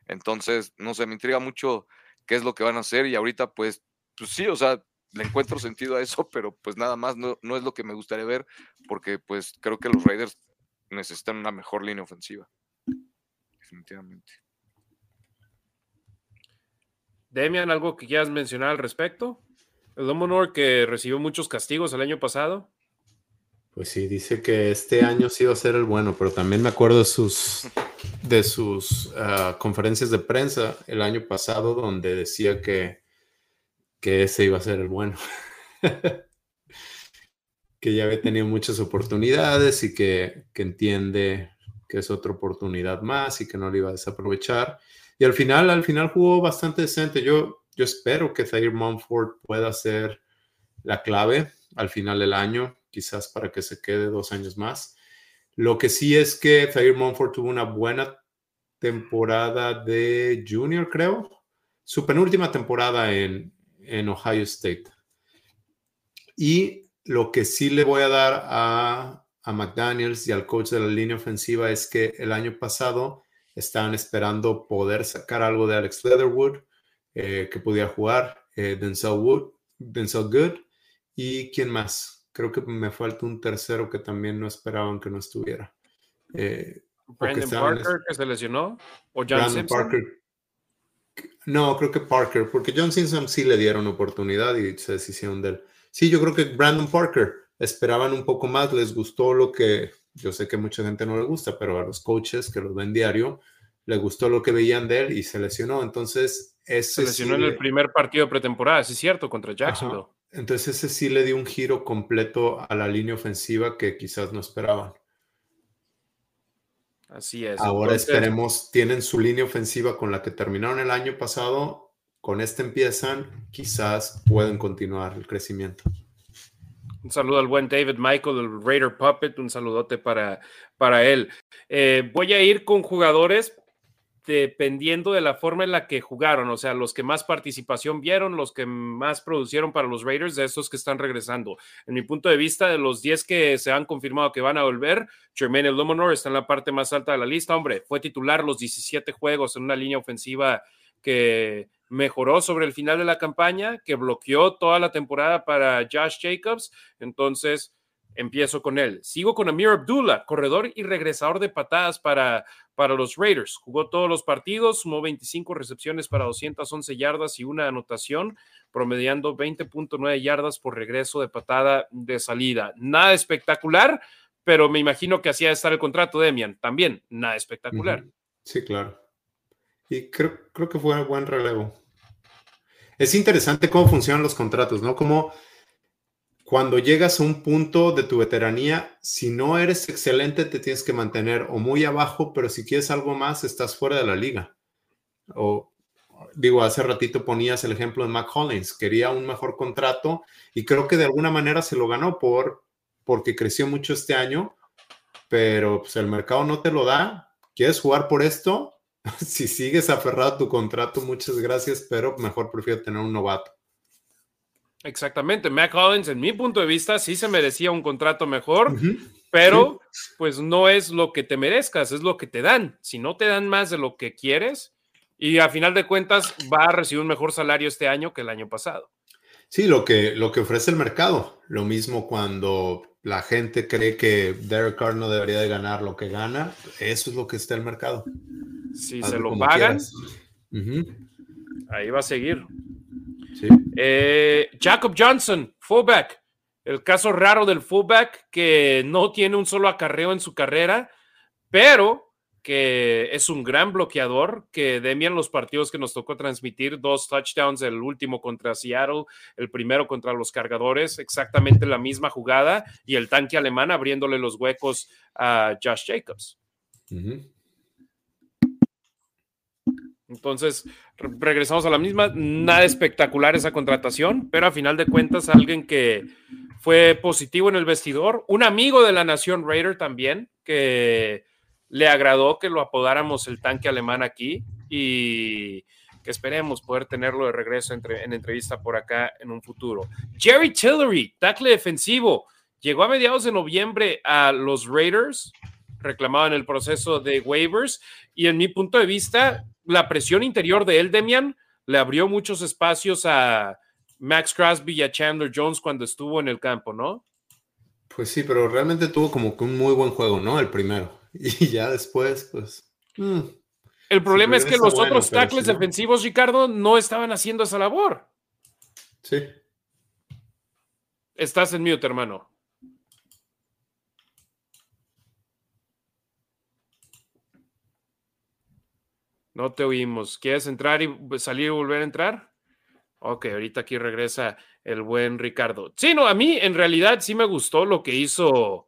Entonces, no sé, me intriga mucho qué es lo que van a hacer y ahorita pues, pues sí, o sea, le encuentro sentido a eso, pero pues nada más no, no es lo que me gustaría ver porque pues creo que los Raiders necesitan una mejor línea ofensiva. Definitivamente. Demian, ¿algo que quieras mencionar al respecto? El Domonor que recibió muchos castigos el año pasado. Pues sí, dice que este año sí va a ser el bueno, pero también me acuerdo de sus, de sus ah, conferencias de prensa el año pasado donde decía que, que ese iba a ser el bueno. que ya había tenido muchas oportunidades y que, que, entiende que es otra oportunidad más y que no le iba a desaprovechar. Y al final, al final jugó bastante decente. Yo, yo espero que Zaire Mumford pueda ser la clave al final del año, quizás para que se quede dos años más. Lo que sí es que Zaire Mumford tuvo una buena temporada de junior, creo. Su penúltima temporada en, en Ohio State. Y lo que sí le voy a dar a, a McDaniels y al coach de la línea ofensiva es que el año pasado estaban esperando poder sacar algo de Alex Leatherwood eh, que podía jugar, eh, Denzel Wood, Denzel Good y quién más. Creo que me falta un tercero que también no esperaban que no estuviera. Eh, Brandon Parker que se lesionó o John Simpson. Parker. No, creo que Parker, porque John Simpson sí le dieron oportunidad y se deshicieron de él. Sí, yo creo que Brandon Parker esperaban un poco más, les gustó lo que yo sé que mucha gente no le gusta, pero a los coaches que los ven diario, les gustó lo que veían de él y se lesionó. Entonces, se lesionó en el primer partido de pretemporada, sí es cierto, contra Jacksonville. Entonces ese sí le dio un giro completo a la línea ofensiva que quizás no esperaban. Así es. Ahora esperemos, tienen su línea ofensiva con la que terminaron el año pasado, con este empiezan, quizás pueden continuar el crecimiento. Un saludo al buen David Michael, el Raider Puppet, un saludote para, para él. Eh, voy a ir con jugadores dependiendo de la forma en la que jugaron, o sea, los que más participación vieron, los que más producieron para los Raiders, de estos que están regresando. En mi punto de vista, de los 10 que se han confirmado que van a volver, Jermaine Luminor está en la parte más alta de la lista. Hombre, fue titular los 17 juegos en una línea ofensiva que mejoró sobre el final de la campaña, que bloqueó toda la temporada para Josh Jacobs. Entonces, empiezo con él. Sigo con Amir Abdullah, corredor y regresador de patadas para, para los Raiders. Jugó todos los partidos, sumó 25 recepciones para 211 yardas y una anotación, promediando 20.9 yardas por regreso de patada de salida. Nada espectacular, pero me imagino que hacía estar el contrato de Demian. También, nada espectacular. Sí, claro. Y creo, creo que fue un buen relevo. Es interesante cómo funcionan los contratos, ¿no? Como cuando llegas a un punto de tu veteranía, si no eres excelente, te tienes que mantener o muy abajo, pero si quieres algo más, estás fuera de la liga. O digo, hace ratito ponías el ejemplo de Mac Hollins, quería un mejor contrato y creo que de alguna manera se lo ganó por, porque creció mucho este año, pero pues el mercado no te lo da. ¿Quieres jugar por esto? si sigues aferrado a tu contrato, muchas gracias, pero mejor prefiero tener un novato. Exactamente. Mac Hollins, en mi punto de vista, sí se merecía un contrato mejor, pero pues no es lo que te merezcas, es lo que te dan. Si no te dan más de lo que quieres, y a final de cuentas va a recibir un mejor salario este año que el año pasado. Sí, lo que, lo que ofrece el mercado. Lo mismo cuando la gente cree que Derek Carr no debería de ganar lo que gana, eso es lo que está el mercado. Si se lo pagan, ahí va a seguir. Eh, Jacob Johnson, fullback. El caso raro del fullback que no tiene un solo acarreo en su carrera, pero que es un gran bloqueador, que Demian los partidos que nos tocó transmitir, dos touchdowns, el último contra Seattle, el primero contra los cargadores, exactamente la misma jugada, y el tanque alemán abriéndole los huecos a Josh Jacobs. Entonces, regresamos a la misma, nada espectacular esa contratación, pero a final de cuentas alguien que fue positivo en el vestidor, un amigo de la nación Raider también, que le agradó que lo apodáramos el tanque alemán aquí y que esperemos poder tenerlo de regreso en entrevista por acá en un futuro. Jerry Tillery, tackle defensivo, llegó a mediados de noviembre a los Raiders, reclamado en el proceso de waivers, y en mi punto de vista, la presión interior de él, Demian, le abrió muchos espacios a Max Crosby y a Chandler Jones cuando estuvo en el campo, ¿no? Pues sí, pero realmente tuvo como que un muy buen juego, ¿no? El primero. Y ya después, pues. Mm. El problema es que los otros tackles defensivos, Ricardo, no estaban haciendo esa labor. Sí. Estás en mute, hermano. No te oímos. ¿Quieres entrar y salir y volver a entrar? Ok, ahorita aquí regresa el buen Ricardo. Sí, no, a mí en realidad sí me gustó lo que hizo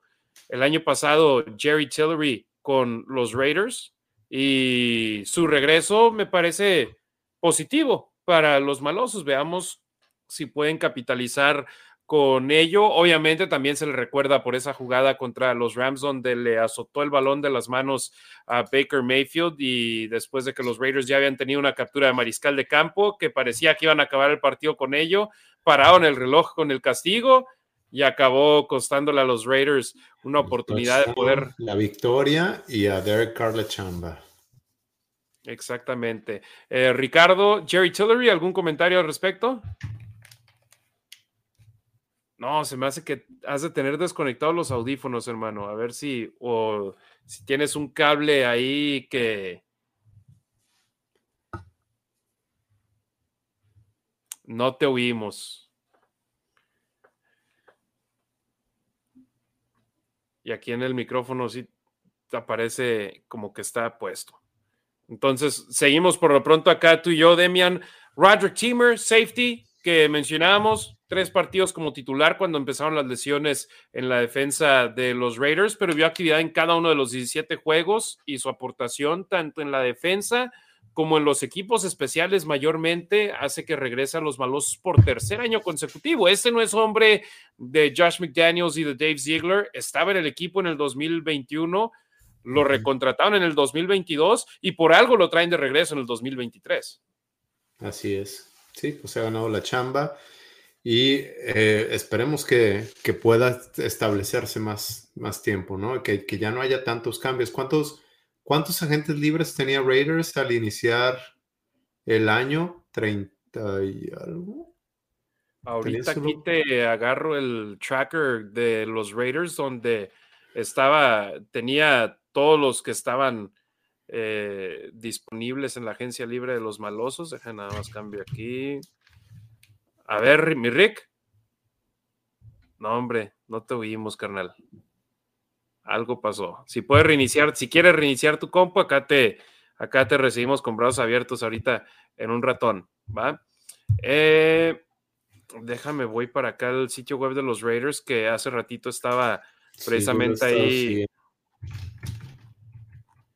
el año pasado Jerry Tillery con los Raiders y su regreso me parece positivo para los malosos. Veamos si pueden capitalizar con ello. Obviamente también se le recuerda por esa jugada contra los Rams donde le azotó el balón de las manos a Baker Mayfield y después de que los Raiders ya habían tenido una captura de mariscal de campo que parecía que iban a acabar el partido con ello, pararon el reloj con el castigo y acabó costándole a los Raiders una oportunidad de poder. La victoria y a Derek Carr chamba. Exactamente. Eh, Ricardo, Jerry Tillery, ¿algún comentario al respecto? No, se me hace que has de tener desconectados los audífonos, hermano. A ver si, o si tienes un cable ahí que. No te oímos. y aquí en el micrófono sí aparece como que está puesto. Entonces, seguimos por lo pronto acá tú y yo, Demian. Roger Teamer, safety, que mencionábamos, tres partidos como titular cuando empezaron las lesiones en la defensa de los Raiders, pero vio actividad en cada uno de los 17 juegos y su aportación tanto en la defensa como en los equipos especiales mayormente, hace que regresen los malosos por tercer año consecutivo. Este no es hombre de Josh McDaniels y de Dave Ziegler, estaba en el equipo en el 2021, lo recontrataron en el 2022 y por algo lo traen de regreso en el 2023. Así es, sí, pues se ha ganado la chamba y eh, esperemos que, pueda establecerse más, más tiempo, ¿no? Que, que ya no haya tantos cambios. ¿Cuántos? ¿Cuántos agentes libres tenía Raiders al iniciar el año? 30 y algo. Ahorita aquí te agarro el tracker de los Raiders donde estaba, tenía todos los que estaban eh, disponibles en la agencia libre de los malosos. Deja nada más cambio aquí. A ver, mi Rick. No, hombre, no te oímos, carnal algo pasó. Si puedes reiniciar, si quieres reiniciar tu compu, acá te, acá te recibimos con brazos abiertos ahorita en un ratón, ¿va? Eh, déjame, voy para acá al sitio web de los Raiders que hace ratito estaba precisamente ahí.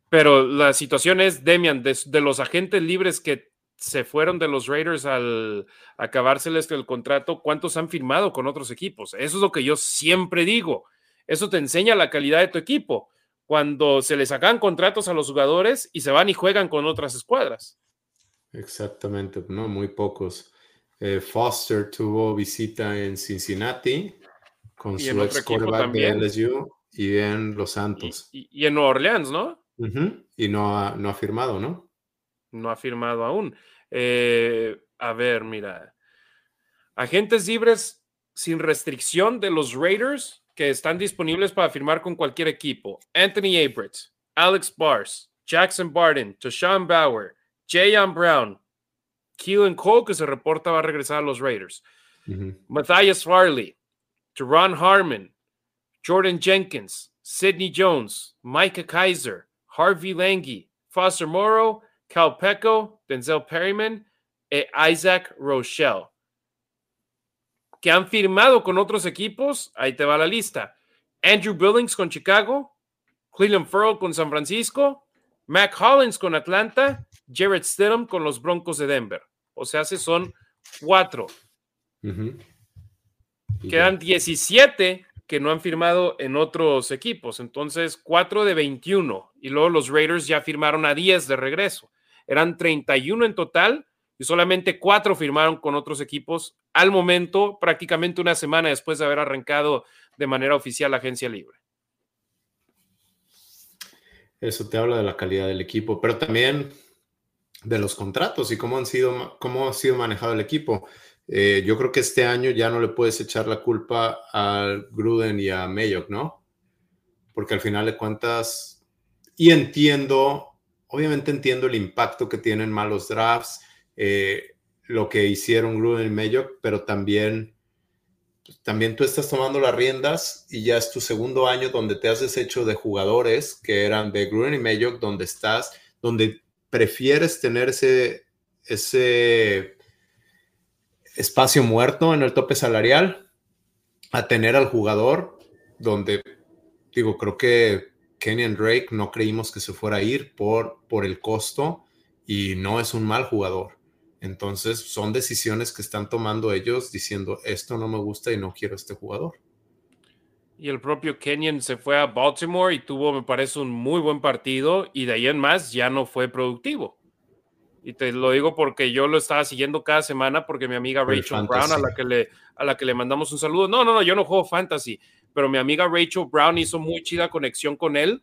Pero la situación es, Demian, de, los agentes libres que se fueron de los Raiders al acabárseles el contrato, ¿cuántos han firmado con otros equipos? Eso es lo que yo siempre digo. Eso te enseña la calidad de tu equipo. Cuando se les sacan contratos a los jugadores y se van y juegan con otras escuadras. Exactamente, no, muy pocos. Eh, Foster tuvo visita en Cincinnati con su ex de LSU y en Los Santos. Y, en Nueva Orleans, ¿no? Y no ha, no ha firmado, ¿no? No ha firmado aún. Eh, a ver, mira. Agentes libres sin restricción de los Raiders que están disponibles para firmar con cualquier equipo. Anthony Abrams, Alex Bars, Jackson Barton, Toshawn Bauer, Jayon Brown, Keelan Cole, que se reporta va a regresar a los Raiders. Matthias Farley, Teron Harmon, Jordan Jenkins, Sidney Jones, Micah Kaiser, Harvey Lange, Foster Morrow, Cal Pecco, Denzel Perryman e Isaac Rochelle. Que han firmado con otros equipos, ahí te va la lista. Andrew Billings con Chicago, Cleveland Furl con San Francisco, Mac Hollins con Atlanta, Jared Stidham con los Broncos de Denver. O sea, son cuatro. Quedan 17 que no han firmado en otros equipos. Entonces, 4 de 21. Y luego los Raiders ya firmaron a 10 de regreso. Eran 31 en total y solamente 4 firmaron con otros equipos al momento, prácticamente una semana después de haber arrancado de manera oficial la agencia libre. Eso te habla de la calidad del equipo, pero también de los contratos y cómo han sido, cómo ha sido manejado el equipo. Eh, yo creo que este año ya no le puedes echar la culpa a Gruden y a Mayock, ¿no? Porque al final de cuentas, y entiendo, obviamente entiendo el impacto que tienen malos drafts, eh, lo que hicieron Gruden y Mayock, pero también, también tú estás tomando las riendas y ya es tu segundo año donde te has deshecho de jugadores que eran de Gruden y Mayock, donde estás, donde prefieres tener ese, ese espacio muerto en el tope salarial a tener al jugador donde, digo, creo que Kenyon Drake no creímos que se fuera a ir por, por el costo y no es un mal jugador. Entonces son decisiones que están tomando ellos diciendo, esto no me gusta y no quiero este jugador. Y el propio Kenyon se fue a Baltimore y tuvo, me parece, un muy buen partido y de ahí en más ya no fue productivo. Y te lo digo porque yo lo estaba siguiendo cada semana porque mi amiga Rachel Brown, a la, que le, a la que le mandamos un saludo. No, no, no, yo no juego fantasy, pero mi amiga Rachel Brown hizo muy chida conexión con él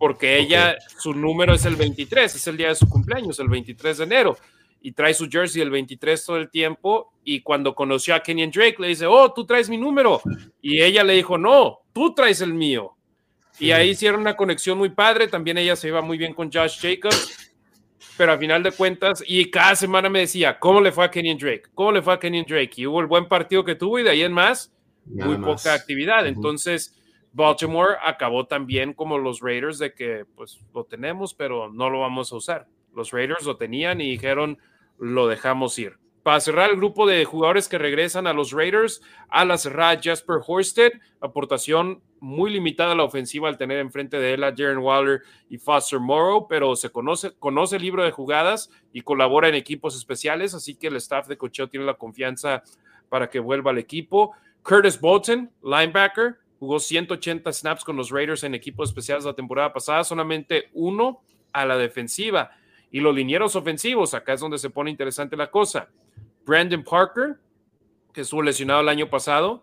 porque ella, su número es el 23, es el día de su cumpleaños, el 23 de enero. Y trae su jersey el 23 todo el tiempo. Y cuando conoció a Kenyon Drake, le dice, oh, tú traes mi número. Y ella le dijo, no, tú traes el mío. Y ahí hicieron una conexión muy padre. También ella se iba muy bien con Josh Jacobs pero a final de cuentas, y cada semana me decía, ¿cómo le fue a Kenyon Drake? ¿Cómo le fue a Kenyon Drake? Y hubo el buen partido que tuvo y de ahí en más, muy poca actividad. Entonces, Baltimore acabó también como los Raiders de que, pues, lo tenemos, pero no lo vamos a usar. Los Raiders lo tenían y dijeron, lo dejamos ir. Para cerrar el grupo de jugadores que regresan a los Raiders, a la cerrada Jasper Horsted, aportación muy limitada a la ofensiva al tener enfrente de él a Jaren Waller y Foster Morrow, pero se conoce, conoce el libro de jugadas y colabora en equipos especiales, así que el staff de cocheo tiene la confianza para que vuelva al equipo. Curtis Bolton, linebacker, jugó 180 snaps con los Raiders en equipos especiales la temporada pasada, solamente uno a la defensiva. Y los linieros ofensivos, acá es donde se pone interesante la cosa. Brandon Parker, que estuvo lesionado el año pasado.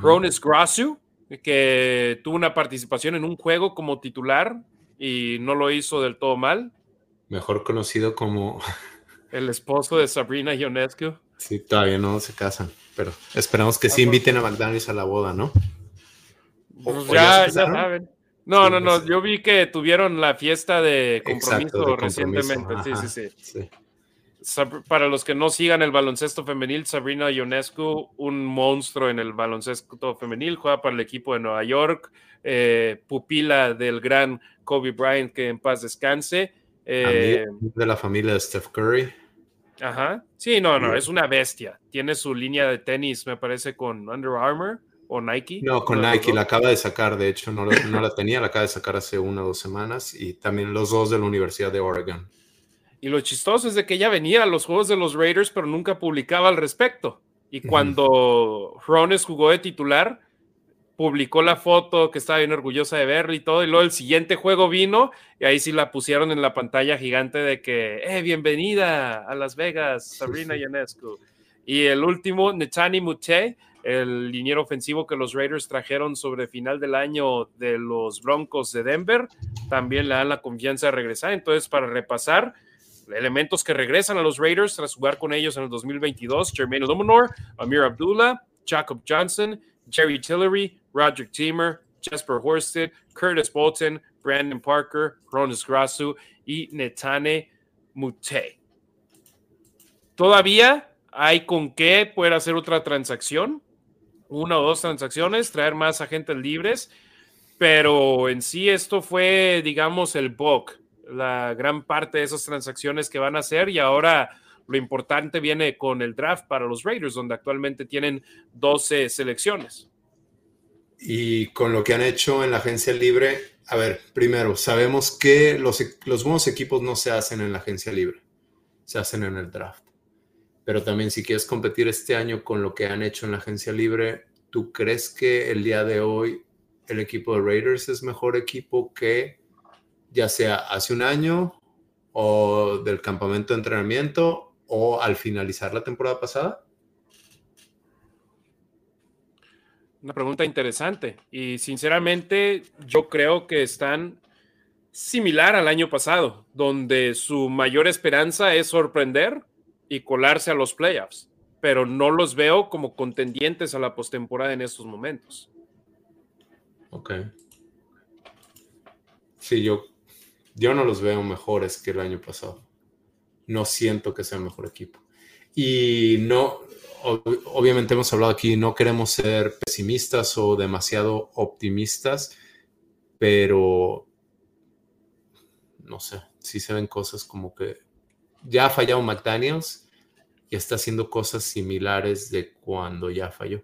Cronus Grasu, que tuvo una participación en un juego como titular y no lo hizo del todo mal. Mejor conocido como... El esposo de Sabrina Ionescu. Sí, todavía no se casan, pero esperamos que sí inviten a McDonald's a la boda, ¿no? Pues ya, ya, saben. No, no, no, pues yo vi que tuvieron la fiesta de compromiso, recientemente. sí, sí, sí para los que no sigan el baloncesto femenil, Sabrina Ionescu, un monstruo en el baloncesto femenil, juega para el equipo de Nueva York, eh, pupila del gran Kobe Bryant, que en paz descanse. Eh, de la familia de Steph Curry. Ajá. Sí, no, no, es una bestia. Tiene su línea de tenis, me parece, con Under Armour o Nike. No, con Nike, la acaba de sacar, de hecho, no, no la tenía, la acaba de sacar hace una o dos semanas y también los dos de la Universidad de Oregon. Y lo chistoso es de que ella venía a los juegos de los Raiders, pero nunca publicaba al respecto. Y cuando Rones jugó de titular, publicó la foto que estaba bien orgullosa de verlo y todo, y luego el siguiente juego vino y ahí sí la pusieron en la pantalla gigante de que, eh, bienvenida a Las Vegas, Sabrina Ionescu. Y el último, Netani Mute, el liniero ofensivo que los Raiders trajeron sobre final del año de los Broncos de Denver, también le dan la confianza de regresar. Entonces, para repasar, elementos que regresan a los Raiders tras jugar con ellos en el 2022, Jermaine Luminor, Amir Abdullah, Jacob Johnson, Jerry Tillery, Roger Teamer, Jasper Horsted, Curtis Bolton, Brandon Parker, Ronald Grasu y Netane Mute. Todavía hay con qué poder hacer otra transacción, una o dos transacciones, traer más agentes libres, pero en sí esto fue, digamos, el bulk, la gran parte de esas transacciones que van a hacer y ahora lo importante viene con el draft para los Raiders, donde actualmente tienen 12 selecciones. Y con lo que han hecho en la agencia libre, a ver, primero, sabemos que los, los buenos equipos no se hacen en la agencia libre, se hacen en el draft. Pero también si quieres competir este año con lo que han hecho en la agencia libre, ¿tú crees que el día de hoy el equipo de Raiders es mejor equipo que ya sea hace un año o del campamento de entrenamiento o al finalizar la temporada pasada? Una pregunta interesante y sinceramente yo creo que están similar al año pasado, donde su mayor esperanza es sorprender y colarse a los playoffs, pero no los veo como contendientes a la postemporada en estos momentos. Ok. Sí, yo, yo no los veo mejores que el año pasado. No siento que sea mejor equipo. Y no, obviamente hemos hablado aquí, no queremos ser pesimistas o demasiado optimistas, pero no sé, sí se ven cosas como que ya ha fallado McDaniels y está haciendo cosas similares de cuando ya falló.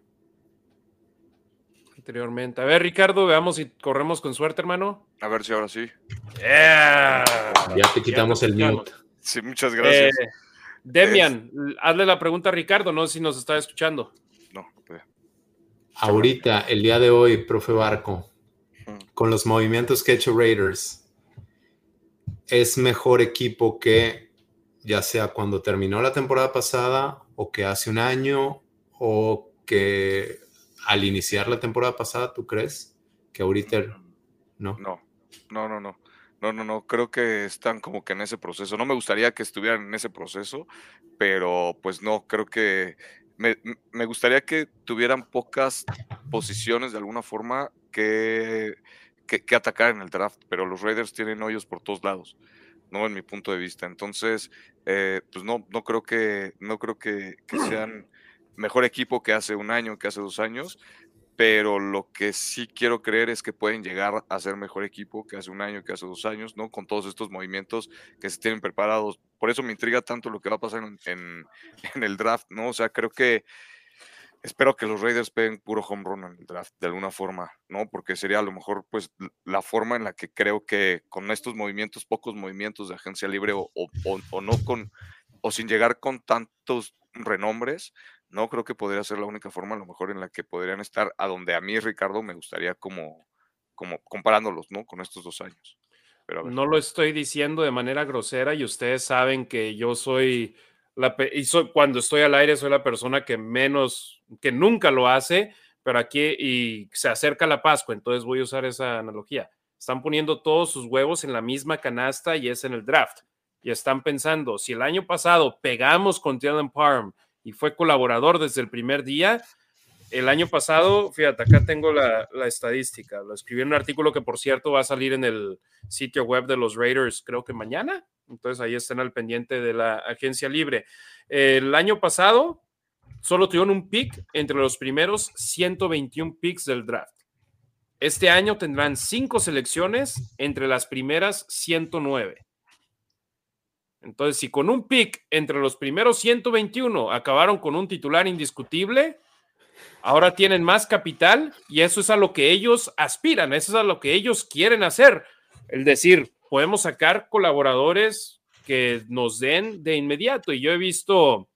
Anteriormente. A ver, Ricardo, veamos si corremos con suerte, hermano. A ver si ahora sí. Ya te quitamos el mute. Sí, muchas gracias. Eh, Demian, hazle la pregunta a Ricardo, no sé si nos está escuchando. No, Ahorita, el día de hoy, profe Barco, con los movimientos que ha hecho Raiders, ¿es mejor equipo que ya sea cuando terminó la temporada pasada o que hace un año o que al iniciar la temporada pasada, ¿tú crees que ahorita no? No, no, no, no. No, no, no, creo que están como que en ese proceso. No me gustaría que estuvieran en ese proceso, pero pues no, creo que me, me gustaría que tuvieran pocas posiciones de alguna forma que, que, que, atacar en el draft, pero los Raiders tienen hoyos por todos lados. ¿no? En mi punto de vista. Entonces, eh, pues no, no creo que, no creo que, sean mejor equipo que hace un año, que hace dos años, pero lo que sí quiero creer es que pueden llegar a ser mejor equipo que hace un año, que hace dos años, ¿no? Con todos estos movimientos que se tienen preparados. Por eso me intriga tanto lo que va a pasar en, en, el draft, ¿no? O sea, creo que espero que los Raiders peguen puro home run en el draft de alguna forma, ¿no? Porque sería a lo mejor pues la forma en la que creo que con estos movimientos, pocos movimientos de agencia libre o, o, no con, o sin llegar con tantos renombres, no creo que podría ser la única forma a lo mejor en la que podrían estar a donde a mí, Ricardo, me gustaría como, como comparándolos, ¿no? Con estos dos años. Pero no lo estoy diciendo de manera grosera y ustedes saben que yo soy y cuando estoy al aire soy la persona que menos, que nunca lo hace, pero aquí y se acerca la Pascua, entonces voy a usar esa analogía. Están poniendo todos sus huevos en la misma canasta y es en el draft. Y están pensando, si el año pasado pegamos con Dylan Parm y fue colaborador desde el primer día, el año pasado, fíjate, acá tengo la, estadística. Lo escribí en un artículo que, por cierto, va a salir en el sitio web de los Raiders, creo que mañana. Entonces ahí están al pendiente de la agencia libre. El año pasado solo tuvieron un pick entre los primeros 121 picks del draft. Este año tendrán cinco selecciones entre las primeras 109. Entonces, si con un pick entre los primeros 121 acabaron con un titular indiscutible, Ahora tienen más capital y eso es a lo que ellos aspiran, eso es a lo que ellos quieren hacer. Es decir, podemos sacar colaboradores que nos den de inmediato. Y yo he visto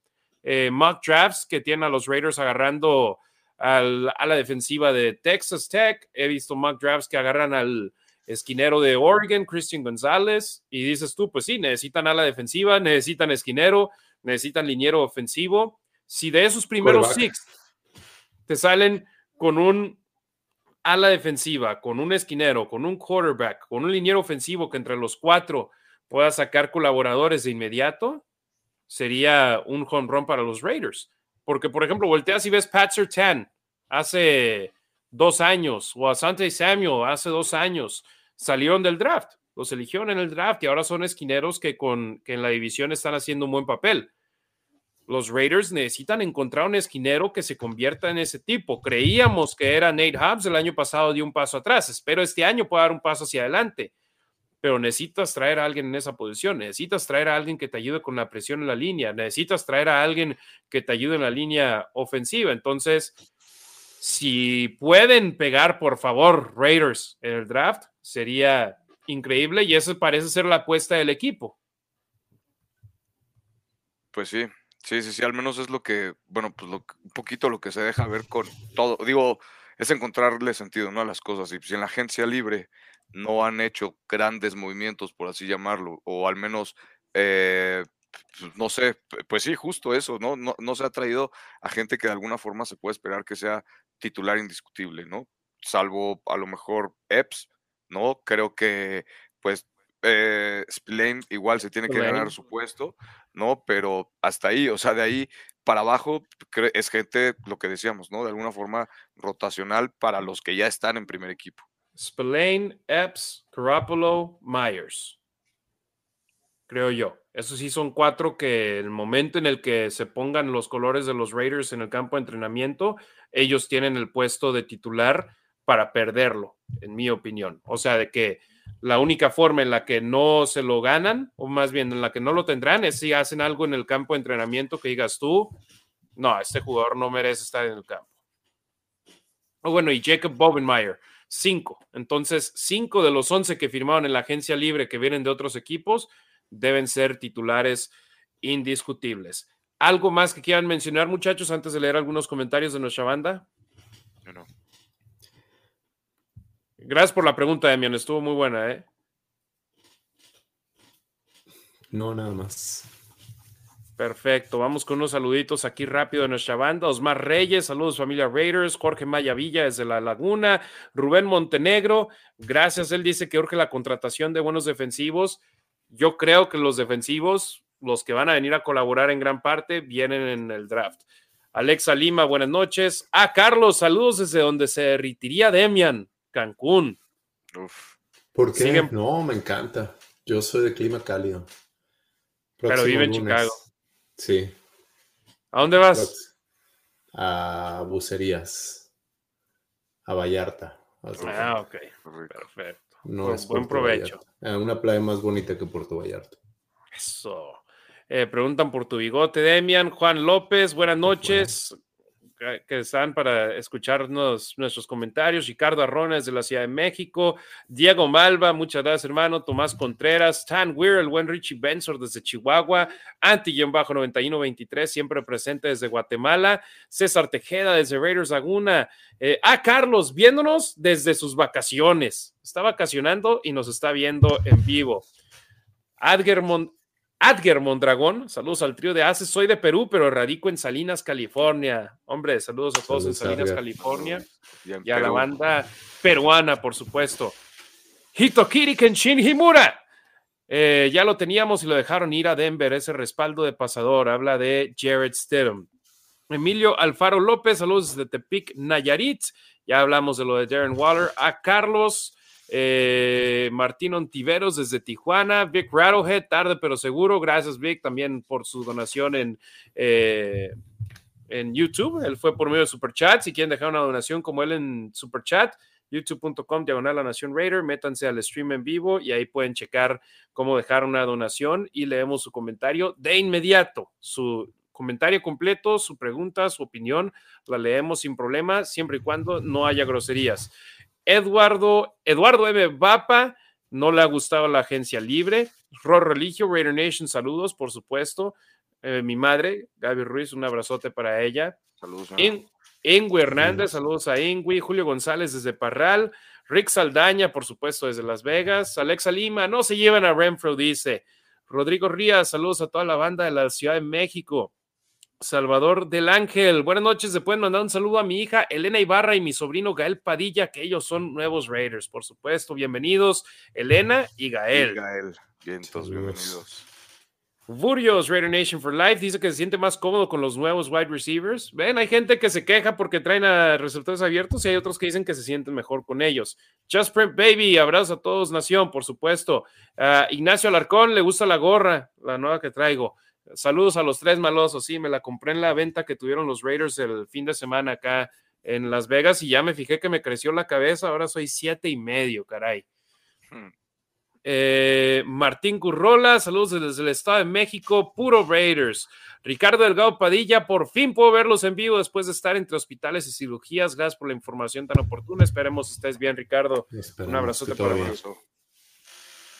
eh, mock drafts que tienen a los Raiders agarrando a la defensiva de Texas Tech. He visto mock drafts que agarran al esquinero de Oregon, Christian González, y dices tú, pues sí, necesitan a la defensiva, necesitan esquinero, necesitan liniero ofensivo. Si de esos primeros six te salen con un ala defensiva, con un esquinero, con un quarterback, con un liniero ofensivo que entre los cuatro pueda sacar colaboradores de inmediato, sería un home run para los Raiders. Porque, por ejemplo, volteas y ves Pat Sertan hace dos años o a Sante Samuel hace dos años salieron del draft, los eligieron en el draft y ahora son esquineros que, con, que en la división están haciendo un buen papel. Los Raiders necesitan encontrar un esquinero que se convierta en ese tipo. Creíamos que era Nate Hobbs el año pasado, dio un paso atrás. Espero este año pueda dar un paso hacia adelante. Pero necesitas traer a alguien en esa posición. Necesitas traer a alguien que te ayude con la presión en la línea. Necesitas traer a alguien que te ayude en la línea ofensiva. Entonces, si pueden pegar, por favor, Raiders en el draft, sería increíble y eso parece ser la apuesta del equipo. Pues sí, sí, sí, sí, al menos es lo que, bueno, pues un poquito lo que se deja ver con todo. Digo, es encontrarle sentido, ¿no? A las cosas. Y si en la agencia libre no han hecho grandes movimientos, por así llamarlo, o al menos eh, pues, no sé, pues sí, justo eso, ¿no? ¿no? No se ha traído a gente que de alguna forma se puede esperar que sea titular indiscutible, ¿no? Salvo a lo mejor Epps, ¿no? Creo que, pues, eh, Spillane igual se tiene que ganar su puesto, ¿no? Pero hasta ahí, o sea, de ahí para abajo es gente, lo que decíamos, ¿no? De alguna forma rotacional para los que ya están en primer equipo. Spillane, Epps, Garoppolo, Myers. Creo yo. Esos sí son cuatro que el momento en el que se pongan los colores de los Raiders en el campo de entrenamiento, ellos tienen el puesto de titular para perderlo, en mi opinión. O sea, de que la única forma en la que no se lo ganan, o más bien en la que no lo tendrán, es si hacen algo en el campo de entrenamiento que digas tú, no, este jugador no merece estar en el campo. O bueno, y Jacob Bobenmeyer, cinco. Entonces, cinco de los once que firmaron en la agencia libre que vienen de otros equipos, deben ser titulares indiscutibles. ¿Algo más que quieran mencionar, muchachos, antes de leer algunos comentarios de nuestra banda? No. Gracias por la pregunta, Demian. Estuvo muy buena, ¿eh? No, nada más. Perfecto, vamos con unos saluditos aquí rápido de nuestra banda. Osmar Reyes, saludos familia Raiders, Jorge Maya Villa desde La Laguna, Rubén Montenegro, gracias, él dice que urge la contratación de buenos defensivos yo creo que los defensivos, los que van a venir a colaborar en gran parte, vienen en el draft. Alexa Lima, buenas noches. Ah, Carlos, saludos desde donde se derritiría Demian, Cancún. ¿Por qué? No, me encanta. Yo soy de clima cálido. Pero vive en Chicago. Sí. ¿A dónde vas? A Bucerías. A Vallarta. Ah, ok. Perfecto. No es buen provecho. una playa más bonita que Puerto Vallarta. Eso. Eh, preguntan por tu bigote, Demian. Juan López, buenas noches que están para escucharnos nuestros comentarios. Ricardo Arrones de la Ciudad de México, Diego Malva, muchas gracias, hermano. Tomás Contreras, Stan Weir, el buen Richie Bensor desde Chihuahua, Anti-9123, siempre presente desde Guatemala, César Tejeda desde Raiders Laguna. Eh, ah, Carlos, viéndonos desde sus vacaciones. Está vacacionando y nos está viendo en vivo. Adger Adger Mondragón, saludos al trío de Aces. Soy de Perú, pero radico en Salinas, California. Hombre, saludos a todos en Salinas, California. Y, a la banda peruana, por supuesto. Hitokiri Kenshin Himura. Eh, ya lo teníamos y lo dejaron ir a Denver, ese respaldo de pasador. Habla de Jared Stidham. Emilio Alfaro López, saludos desde Tepic, Nayarit. Ya hablamos de lo de Darren Waller. A Carlos eh, Martín Ontiveros desde Tijuana, Vic Rattlehead, tarde pero seguro. Gracias, Vic, también por su donación en, eh, en YouTube. Él fue por medio de Superchat. Si quieren dejar una donación como él en Superchat, youtube.com diagonal la Nación Raider, métanse al stream en vivo y ahí pueden checar cómo dejar una donación y leemos su comentario de inmediato. Su comentario completo, su pregunta, su opinión, la leemos sin problema, siempre y cuando no haya groserías. Eduardo, Eduardo M. Vapa, no le ha gustado la agencia libre. Ro Religio, Raider Nation, saludos, por supuesto. Eh, mi madre, Gaby Ruiz, un abrazote para ella. Saludos. Ingui Hernández, saludos a Ingui. Julio González desde Parral. Rick Saldaña, por supuesto, desde Las Vegas. Alexa Lima, no se llevan a Renfro, dice. Rodrigo Rías, saludos a toda la banda de la Ciudad de México. Salvador del Ángel, buenas noches. Se pueden mandar un saludo a mi hija Elena Ibarra y mi sobrino Gael Padilla, que ellos son nuevos Raiders, por supuesto. Bienvenidos, Elena y Gael. Gael, bien, todos bienvenidos. Furios Raider Nation for Life dice que se siente más cómodo con los nuevos wide receivers. Ven, hay gente que se queja porque traen a receptores abiertos y hay otros que dicen que se sienten mejor con ellos. Just Print Baby, abrazos a todos, Nación, por supuesto. Uh, Ignacio Alarcón, le gusta la gorra, la nueva que traigo. Saludos a los tres malosos. Sí, me la compré en la venta que tuvieron los Raiders el fin de semana acá en Las Vegas y ya me fijé que me creció la cabeza. Ahora soy siete y medio, caray. Hmm. Eh, Martín Currola, saludos desde el Estado de México, puro Raiders. Ricardo Delgado Padilla, por fin puedo verlos en vivo después de estar entre hospitales y cirugías. Gracias por la información tan oportuna. Esperemos estés bien, Ricardo. Un abrazote para.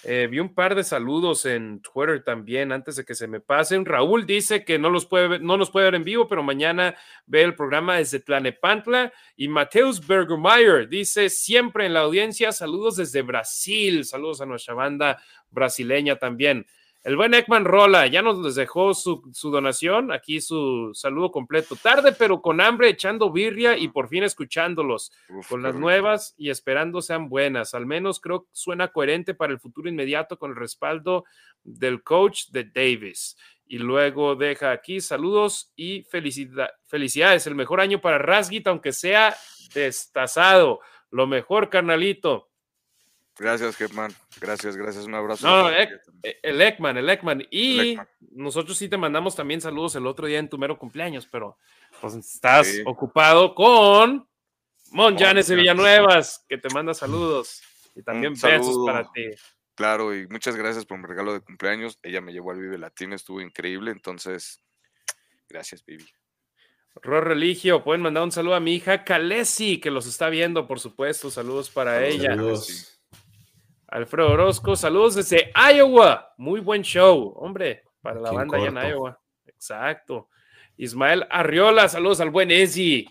Eh, vi un par de saludos en Twitter también antes de que se me pasen. Raúl dice que no los puede no nos puede ver en vivo, pero mañana ve el programa desde Tlanepantla. Y Mateus Bergermeyer dice siempre en la audiencia, saludos desde Brasil. Saludos a nuestra banda brasileña también. El buen Ekman Rola ya nos dejó su, donación, aquí su saludo completo. Tarde, pero con hambre, echando birria y por fin escuchándolos. con las nuevas y esperando sean buenas. Al menos creo que suena coherente para el futuro inmediato con el respaldo del coach de Davis. Y luego deja aquí saludos y felicidades. El mejor año para Rasgit, aunque sea destazado. Lo mejor, carnalito. Gracias, Germán. Gracias, gracias. Un abrazo. No, el Ekman, el Ekman. Y nosotros sí te mandamos también saludos el otro día en tu mero cumpleaños, pero pues estás ocupado con Mon Janes de Villanuevas, que te manda saludos. Y también besos para ti. Claro, y muchas gracias por mi regalo de cumpleaños. Ella me llevó al Vive Latino, estuvo increíble. Entonces, gracias, Vivi. Ro Religio, pueden mandar un saludo a mi hija Kalesi, que los está viendo, por supuesto. Saludos para ella. Alfredo Orozco, saludos desde Iowa. Muy buen show, hombre, para la banda allá en Iowa. Exacto. Ismael Arriola, saludos al buen Ezi.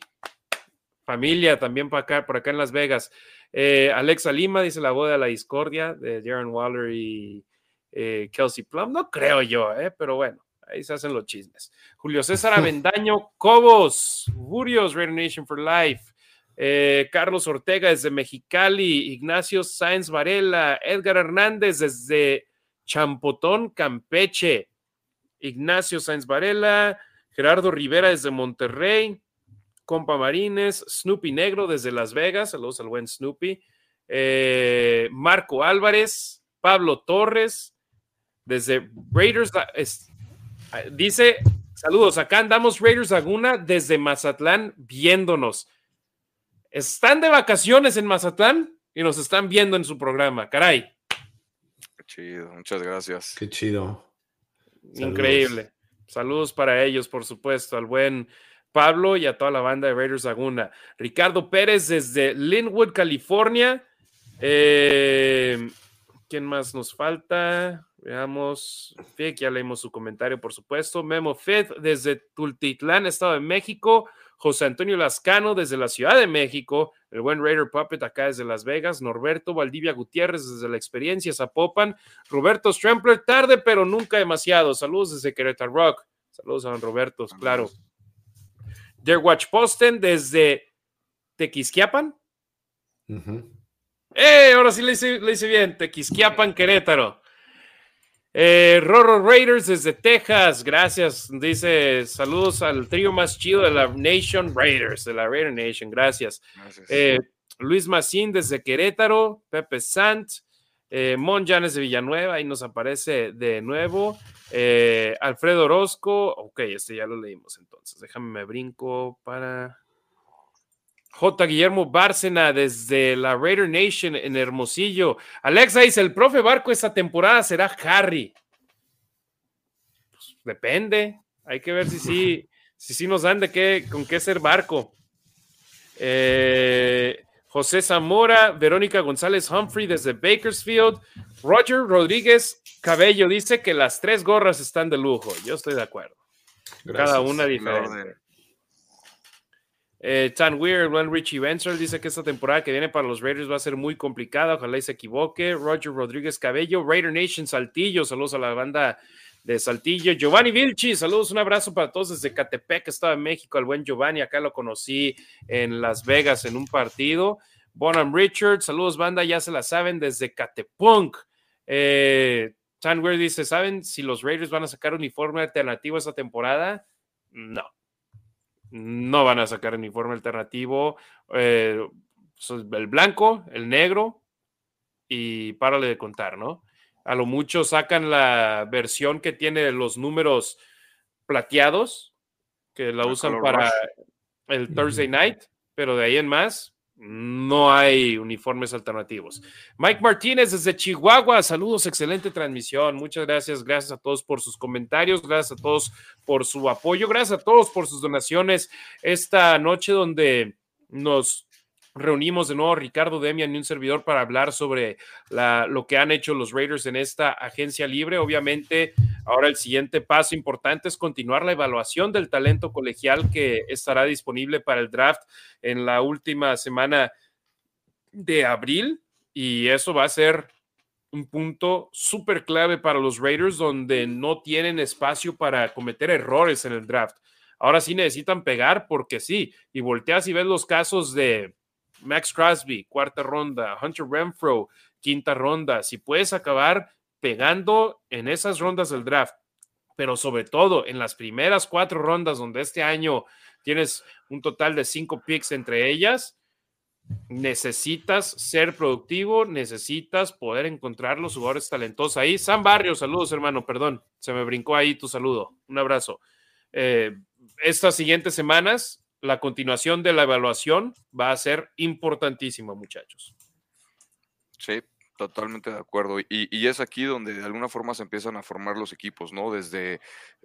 Familia también por acá, por acá en Las Vegas. Eh, Alexa Lima dice la boda de la discordia de Darren Waller y eh, Kelsey Plum. No creo yo, eh, pero bueno, ahí se hacen los chismes. Julio César Avendaño Cobos, Furios, Raider Nation for Life. Eh, Carlos Ortega desde Mexicali, Ignacio Sáenz Varela, Edgar Hernández desde Champotón, Campeche, Ignacio Sáenz Varela, Gerardo Rivera desde Monterrey, Compa Marines, Snoopy Negro desde Las Vegas, saludos al buen Snoopy, eh, Marco Álvarez, Pablo Torres, desde Raiders, dice, saludos, acá andamos Raiders Laguna desde Mazatlán viéndonos. Están de vacaciones en Mazatlán y nos están viendo en su programa. Caray. Qué chido, muchas gracias. Qué chido. Increíble. Saludos. para ellos, por supuesto, al buen Pablo y a toda la banda de Raiders Laguna. Ricardo Pérez desde Linwood, California. Eh, ¿Quién más nos falta? Veamos. que ya leímos su comentario, por supuesto. Memo Fed desde Tultitlán, Estado de México. José Antonio Lascano desde la Ciudad de México, el buen Raider Puppet acá desde Las Vegas, Norberto Valdivia Gutiérrez desde la experiencia Zapopan, Roberto Strempler, tarde pero nunca demasiado. Saludos desde Querétaro Rock. Saludos a don Roberto, claro. Der Watch Posten desde Tequisquiapan. ¡Eh! Ahora sí le hice, le hice bien. Tequisquiapan, Querétaro. Eh, Roro Raiders desde Texas, gracias. Dice saludos al trío más chido de la Nation Raiders, de la Raider Nation, gracias. Eh, Luis Macín desde Querétaro, Pepe Sant, eh, Mon Janes de Villanueva, ahí nos aparece de nuevo. Alfredo Orozco, ok, este ya lo leímos entonces. Déjame me brinco para. J. Guillermo Bárcena desde la Raider Nation en Hermosillo. Alexa dice: el profe Barco esta temporada será Harry. Pues, depende. Hay que ver si sí, si sí nos dan de qué, con qué ser barco. Eh, José Zamora, Verónica González Humphrey desde Bakersfield, Roger Rodríguez Cabello dice que las tres gorras están de lujo. Yo estoy de acuerdo. Cada una diferente. Eh, Tan Weir, Juan Richie Venture dice que esta temporada que viene para los Raiders va a ser muy complicada. Ojalá y se equivoque. Roger Rodríguez Cabello, Raider Nation Saltillo. Saludos a la banda de Saltillo. Giovanni Vilchi, saludos, un abrazo para todos desde Catepec, estaba en México, el buen Giovanni, acá lo conocí en Las Vegas en un partido. Bonham Richard, saludos banda, ya se la saben desde Catepunk. Eh, dice, ¿saben si los Raiders van a sacar uniforme alternativo esta temporada? No. No van a sacar uniforme alternativo. Eh, el blanco, el negro y párale de contar, ¿no? A lo mucho sacan la versión que tiene los números plateados, que la usan para el Thursday night, pero de ahí en más no hay uniformes alternativos. Mike Martínez desde Chihuahua, saludos, excelente transmisión. Muchas gracias, gracias a todos por sus comentarios, gracias a todos por su apoyo, gracias a todos por sus donaciones esta noche donde nos reunimos de nuevo Ricardo Demian y un servidor para hablar sobre lo que han hecho los Raiders en esta agencia libre. Obviamente, ahora el siguiente paso importante es continuar la evaluación del talento colegial que estará disponible para el draft en la última semana de abril y eso va a ser un punto súper clave para los Raiders donde no tienen espacio para cometer errores en el draft. Ahora sí necesitan pegar porque sí, y volteas y ves los casos de Max Crosby, cuarta ronda, Hunter Renfro, quinta ronda, si puedes acabar pegando en esas rondas del draft, pero sobre todo en las primeras cuatro rondas donde este año tienes un total de cinco picks entre ellas, necesitas ser productivo, necesitas poder encontrar los jugadores talentosos ahí. Sam Barrio, saludos hermano, perdón, se me brincó ahí tu saludo, un abrazo. Eh, estas siguientes semanas la continuación de la evaluación va a ser importantísima, muchachos. Sí, totalmente de acuerdo. Y, es aquí donde de alguna forma se empiezan a formar los equipos, ¿no? Desde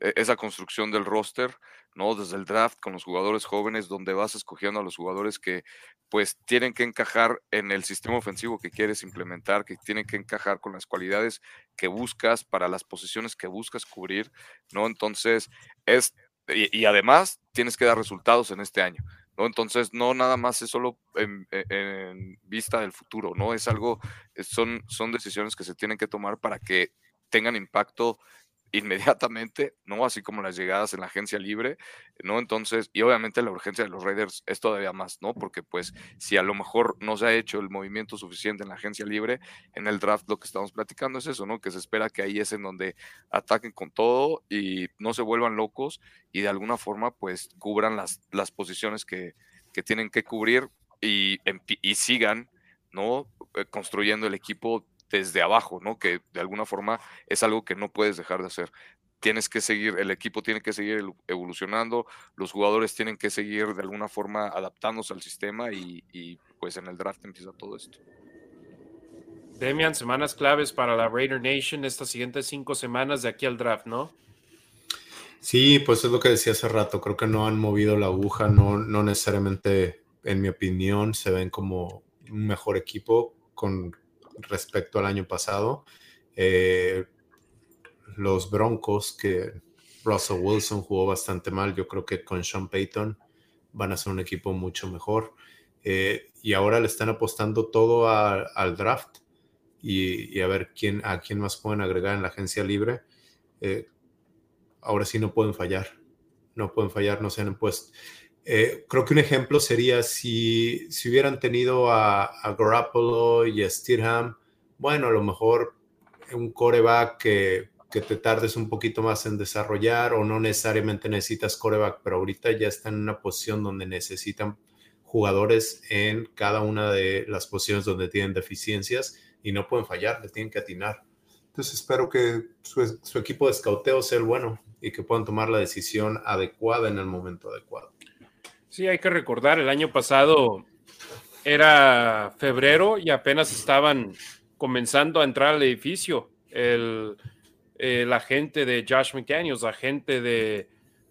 eh, esa construcción del roster, ¿no? Desde el draft con los jugadores jóvenes, donde vas escogiendo a los jugadores que pues tienen que encajar en el sistema ofensivo que quieres implementar, que tienen que encajar con las cualidades que buscas para las posiciones que buscas cubrir, ¿no? Entonces, es y, además tienes que dar resultados en este año. ¿no? Entonces, no nada más es solo en, en, vista del futuro, ¿no? Es algo, son, son decisiones que se tienen que tomar para que tengan impacto inmediatamente, ¿no? Así como las llegadas en la agencia libre, ¿no? Entonces, y obviamente la urgencia de los Raiders es todavía más, ¿no? Porque pues si a lo mejor no se ha hecho el movimiento suficiente en la agencia libre, en el draft lo que estamos platicando es eso, ¿no? Que se espera que ahí es en donde ataquen con todo y no se vuelvan locos y de alguna forma pues cubran las, las posiciones que, que tienen que cubrir y, y sigan, ¿no? Eh, construyendo el equipo desde abajo, ¿no? Que de alguna forma es algo que no puedes dejar de hacer. Tienes que seguir, el equipo tiene que seguir evolucionando, los jugadores tienen que seguir de alguna forma adaptándose al sistema y, pues en el draft empieza todo esto. Demian, semanas claves para la Raider Nation estas siguientes cinco semanas de aquí al draft, ¿no? Sí, pues es lo que decía hace rato, creo que no han movido la aguja, no, no necesariamente, en mi opinión, se ven como un mejor equipo con respecto al año pasado. Eh, los Broncos, que Russell Wilson jugó bastante mal, yo creo que con Sean Payton van a ser un equipo mucho mejor. Eh, y ahora le están apostando todo al draft y, a ver quién, a quién más pueden agregar en la agencia libre. Eh, ahora sí no pueden fallar, no pueden fallar, no se han puesto. Eh, creo que un ejemplo sería si, si hubieran tenido a, a Garoppolo y a Steerham, bueno, a lo mejor un coreback que, que, te tardes un poquito más en desarrollar o no necesariamente necesitas coreback, pero ahorita ya están en una posición donde necesitan jugadores en cada una de las posiciones donde tienen deficiencias y no pueden fallar, le tienen que atinar. Entonces espero que su, su equipo de escauteo sea el bueno y que puedan tomar la decisión adecuada en el momento adecuado. Sí, hay que recordar, el año pasado era febrero y apenas estaban comenzando a entrar al edificio. El, agente de Josh McDaniels, agente de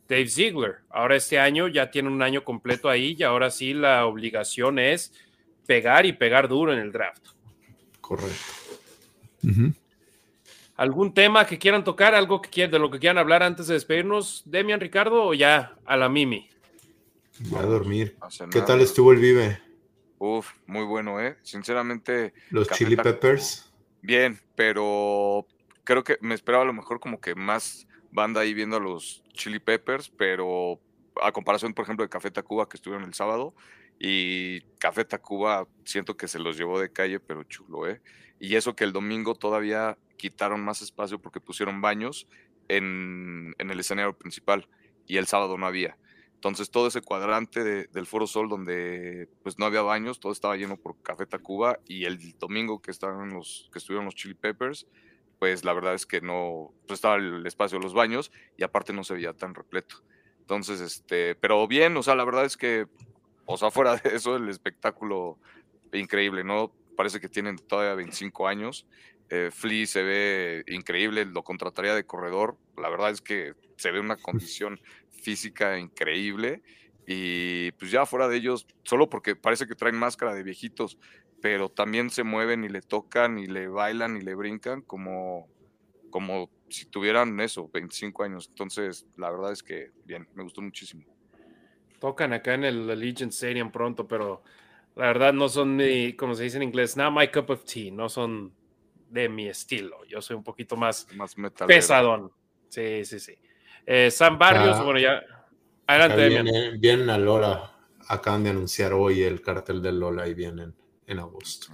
Dave Ziegler. Ahora este año ya tiene un año completo ahí y ahora sí la obligación es pegar y pegar duro en el draft. Correcto. ¿Algún tema que quieran tocar? ¿Algo que quieran, de lo que quieran hablar antes de despedirnos, Demian, Ricardo, o ya a la Mimi? Voy a dormir. ¿Qué tal estuvo el Vive? Uf, muy bueno, ¿eh? Sinceramente. Los Chili Peppers. Bien, pero creo que me esperaba a lo mejor como que más banda ahí viendo a los Chili Peppers, pero a comparación, por ejemplo, de Café Tacuba que estuvieron el sábado, y Café Tacuba siento que se los llevó de calle, pero chulo, ¿eh? Y eso que el domingo todavía quitaron más espacio porque pusieron baños en, el escenario principal y el sábado no había. Entonces todo ese cuadrante del Foro Sol donde pues no había baños, todo estaba lleno por Café Tacuba y el domingo que estaban los que estuvieron los Chili Peppers, pues la verdad es que no pues estaba el espacio de los baños y aparte no se veía tan repleto. Entonces, este, pero bien, o sea, la verdad es que, o sea, fuera de eso, el espectáculo increíble, ¿no? Parece que tienen todavía 25 años. Eh, Flea se ve increíble, lo contrataría de corredor. La verdad es que se ve una condición física increíble. Y pues ya fuera de ellos, solo porque parece que traen máscara de viejitos, pero también se mueven y le tocan y le bailan y le brincan como, como si tuvieran eso, 25 años. Entonces, la verdad es que bien, me gustó muchísimo. Tocan acá en el Allegiant Stadium pronto, pero la verdad no son mi, como se dice en inglés, not my cup of tea, no son de mi estilo. Yo soy un poquito más, más pesadón. Sí, sí, sí. Eh, San Barrios, bueno, ya. Adelante. Vienen, vienen a Lola. Acaban de anunciar hoy el cartel de Lola y vienen en agosto.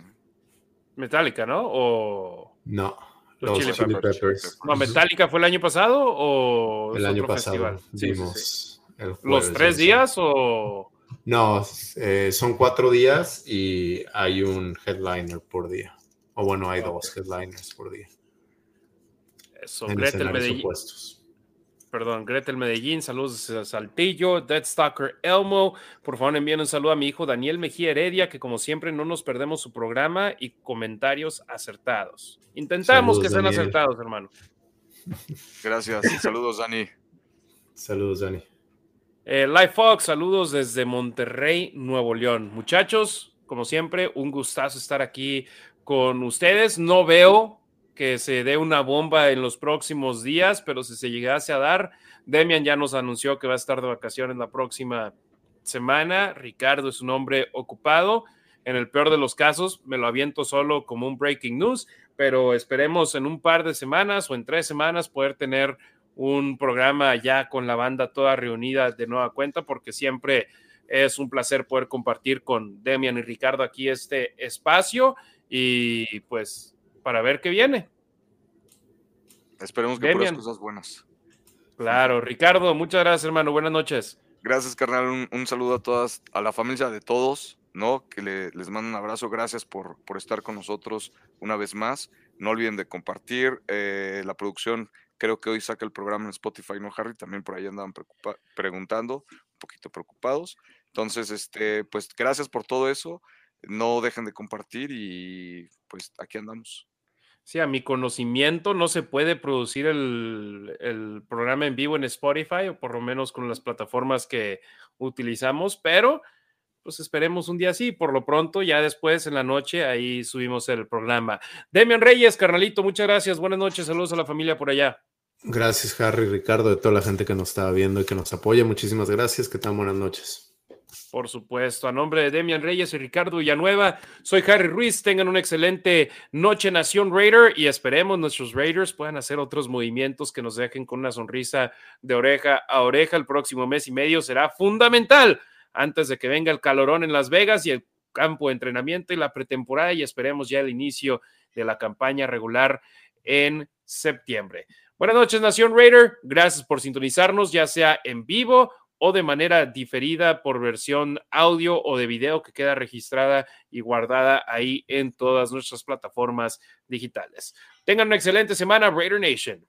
Metallica, ¿no? O... No. Los, Chili, Peppers. No, Metallica fue el año pasado o el año pasado. Vimos ¿Los tres días o...? No, eh, son cuatro días y hay un headliner por día. O bueno, hay dos headliners por día. Eso, Gretel Medellín. Perdón, Gretel Medellín, saludos a Saltillo, Dead Stalker Elmo. Por favor, envíen un saludo a mi hijo Daniel Mejía Heredia, que como siempre no nos perdemos su programa y comentarios acertados. Intentamos que sean acertados, hermano. Gracias. Saludos, Dani. Saludos, Dani. Eh, Life Fox, saludos desde Monterrey, Nuevo León. Muchachos, como siempre, un gustazo estar aquí con ustedes. No veo que se dé una bomba en los próximos días, pero si se llegase a dar, Demian ya nos anunció que va a estar de vacaciones la próxima semana. Ricardo es un hombre ocupado. En el peor de los casos, me lo aviento solo como un breaking news, pero esperemos en un par de semanas o en tres semanas poder tener un programa ya con la banda toda reunida de nueva cuenta, porque siempre es un placer poder compartir con Demian y Ricardo aquí este espacio y pues para ver qué viene. Esperemos que las cosas buenas. Claro, Ricardo, muchas gracias, hermano. Buenas noches. Gracias, carnal. Un, saludo a todas, a la familia de todos, ¿no? Que les mando un abrazo. Gracias por, por estar con nosotros una vez más. No olviden de compartir. Eh, la producción, creo que hoy saca el programa en Spotify, ¿no, Harry? También por ahí andaban preguntando, un poquito preocupados. Entonces, este, pues gracias por todo eso. No dejen de compartir y pues aquí andamos. Sí, a mi conocimiento no se puede producir el, programa en vivo en Spotify, o por lo menos con las plataformas que utilizamos, pero pues esperemos un día así. Por lo pronto, ya después en la noche, ahí subimos el programa. Demian Reyes, carnalito, muchas gracias. Buenas noches, saludos a la familia por allá. Gracias, Harry, Ricardo, de toda la gente que nos estaba viendo y que nos apoya. Muchísimas gracias. Que tan buenas noches. Por supuesto, a nombre de Demian Reyes y Ricardo Villanueva, soy Harry Ruiz. Tengan una excelente noche, Nación Raider, y esperemos nuestros Raiders puedan hacer otros movimientos que nos dejen con una sonrisa de oreja a oreja. El próximo mes y medio será fundamental antes de que venga el calorón en Las Vegas y el campo de entrenamiento y la pretemporada, y esperemos ya el inicio de la campaña regular en septiembre. Buenas noches, Nación Raider. Gracias por sintonizarnos, ya sea en vivo o de manera diferida por versión audio o de video que queda registrada y guardada ahí en todas nuestras plataformas digitales. Tengan una excelente semana, Raider Nation.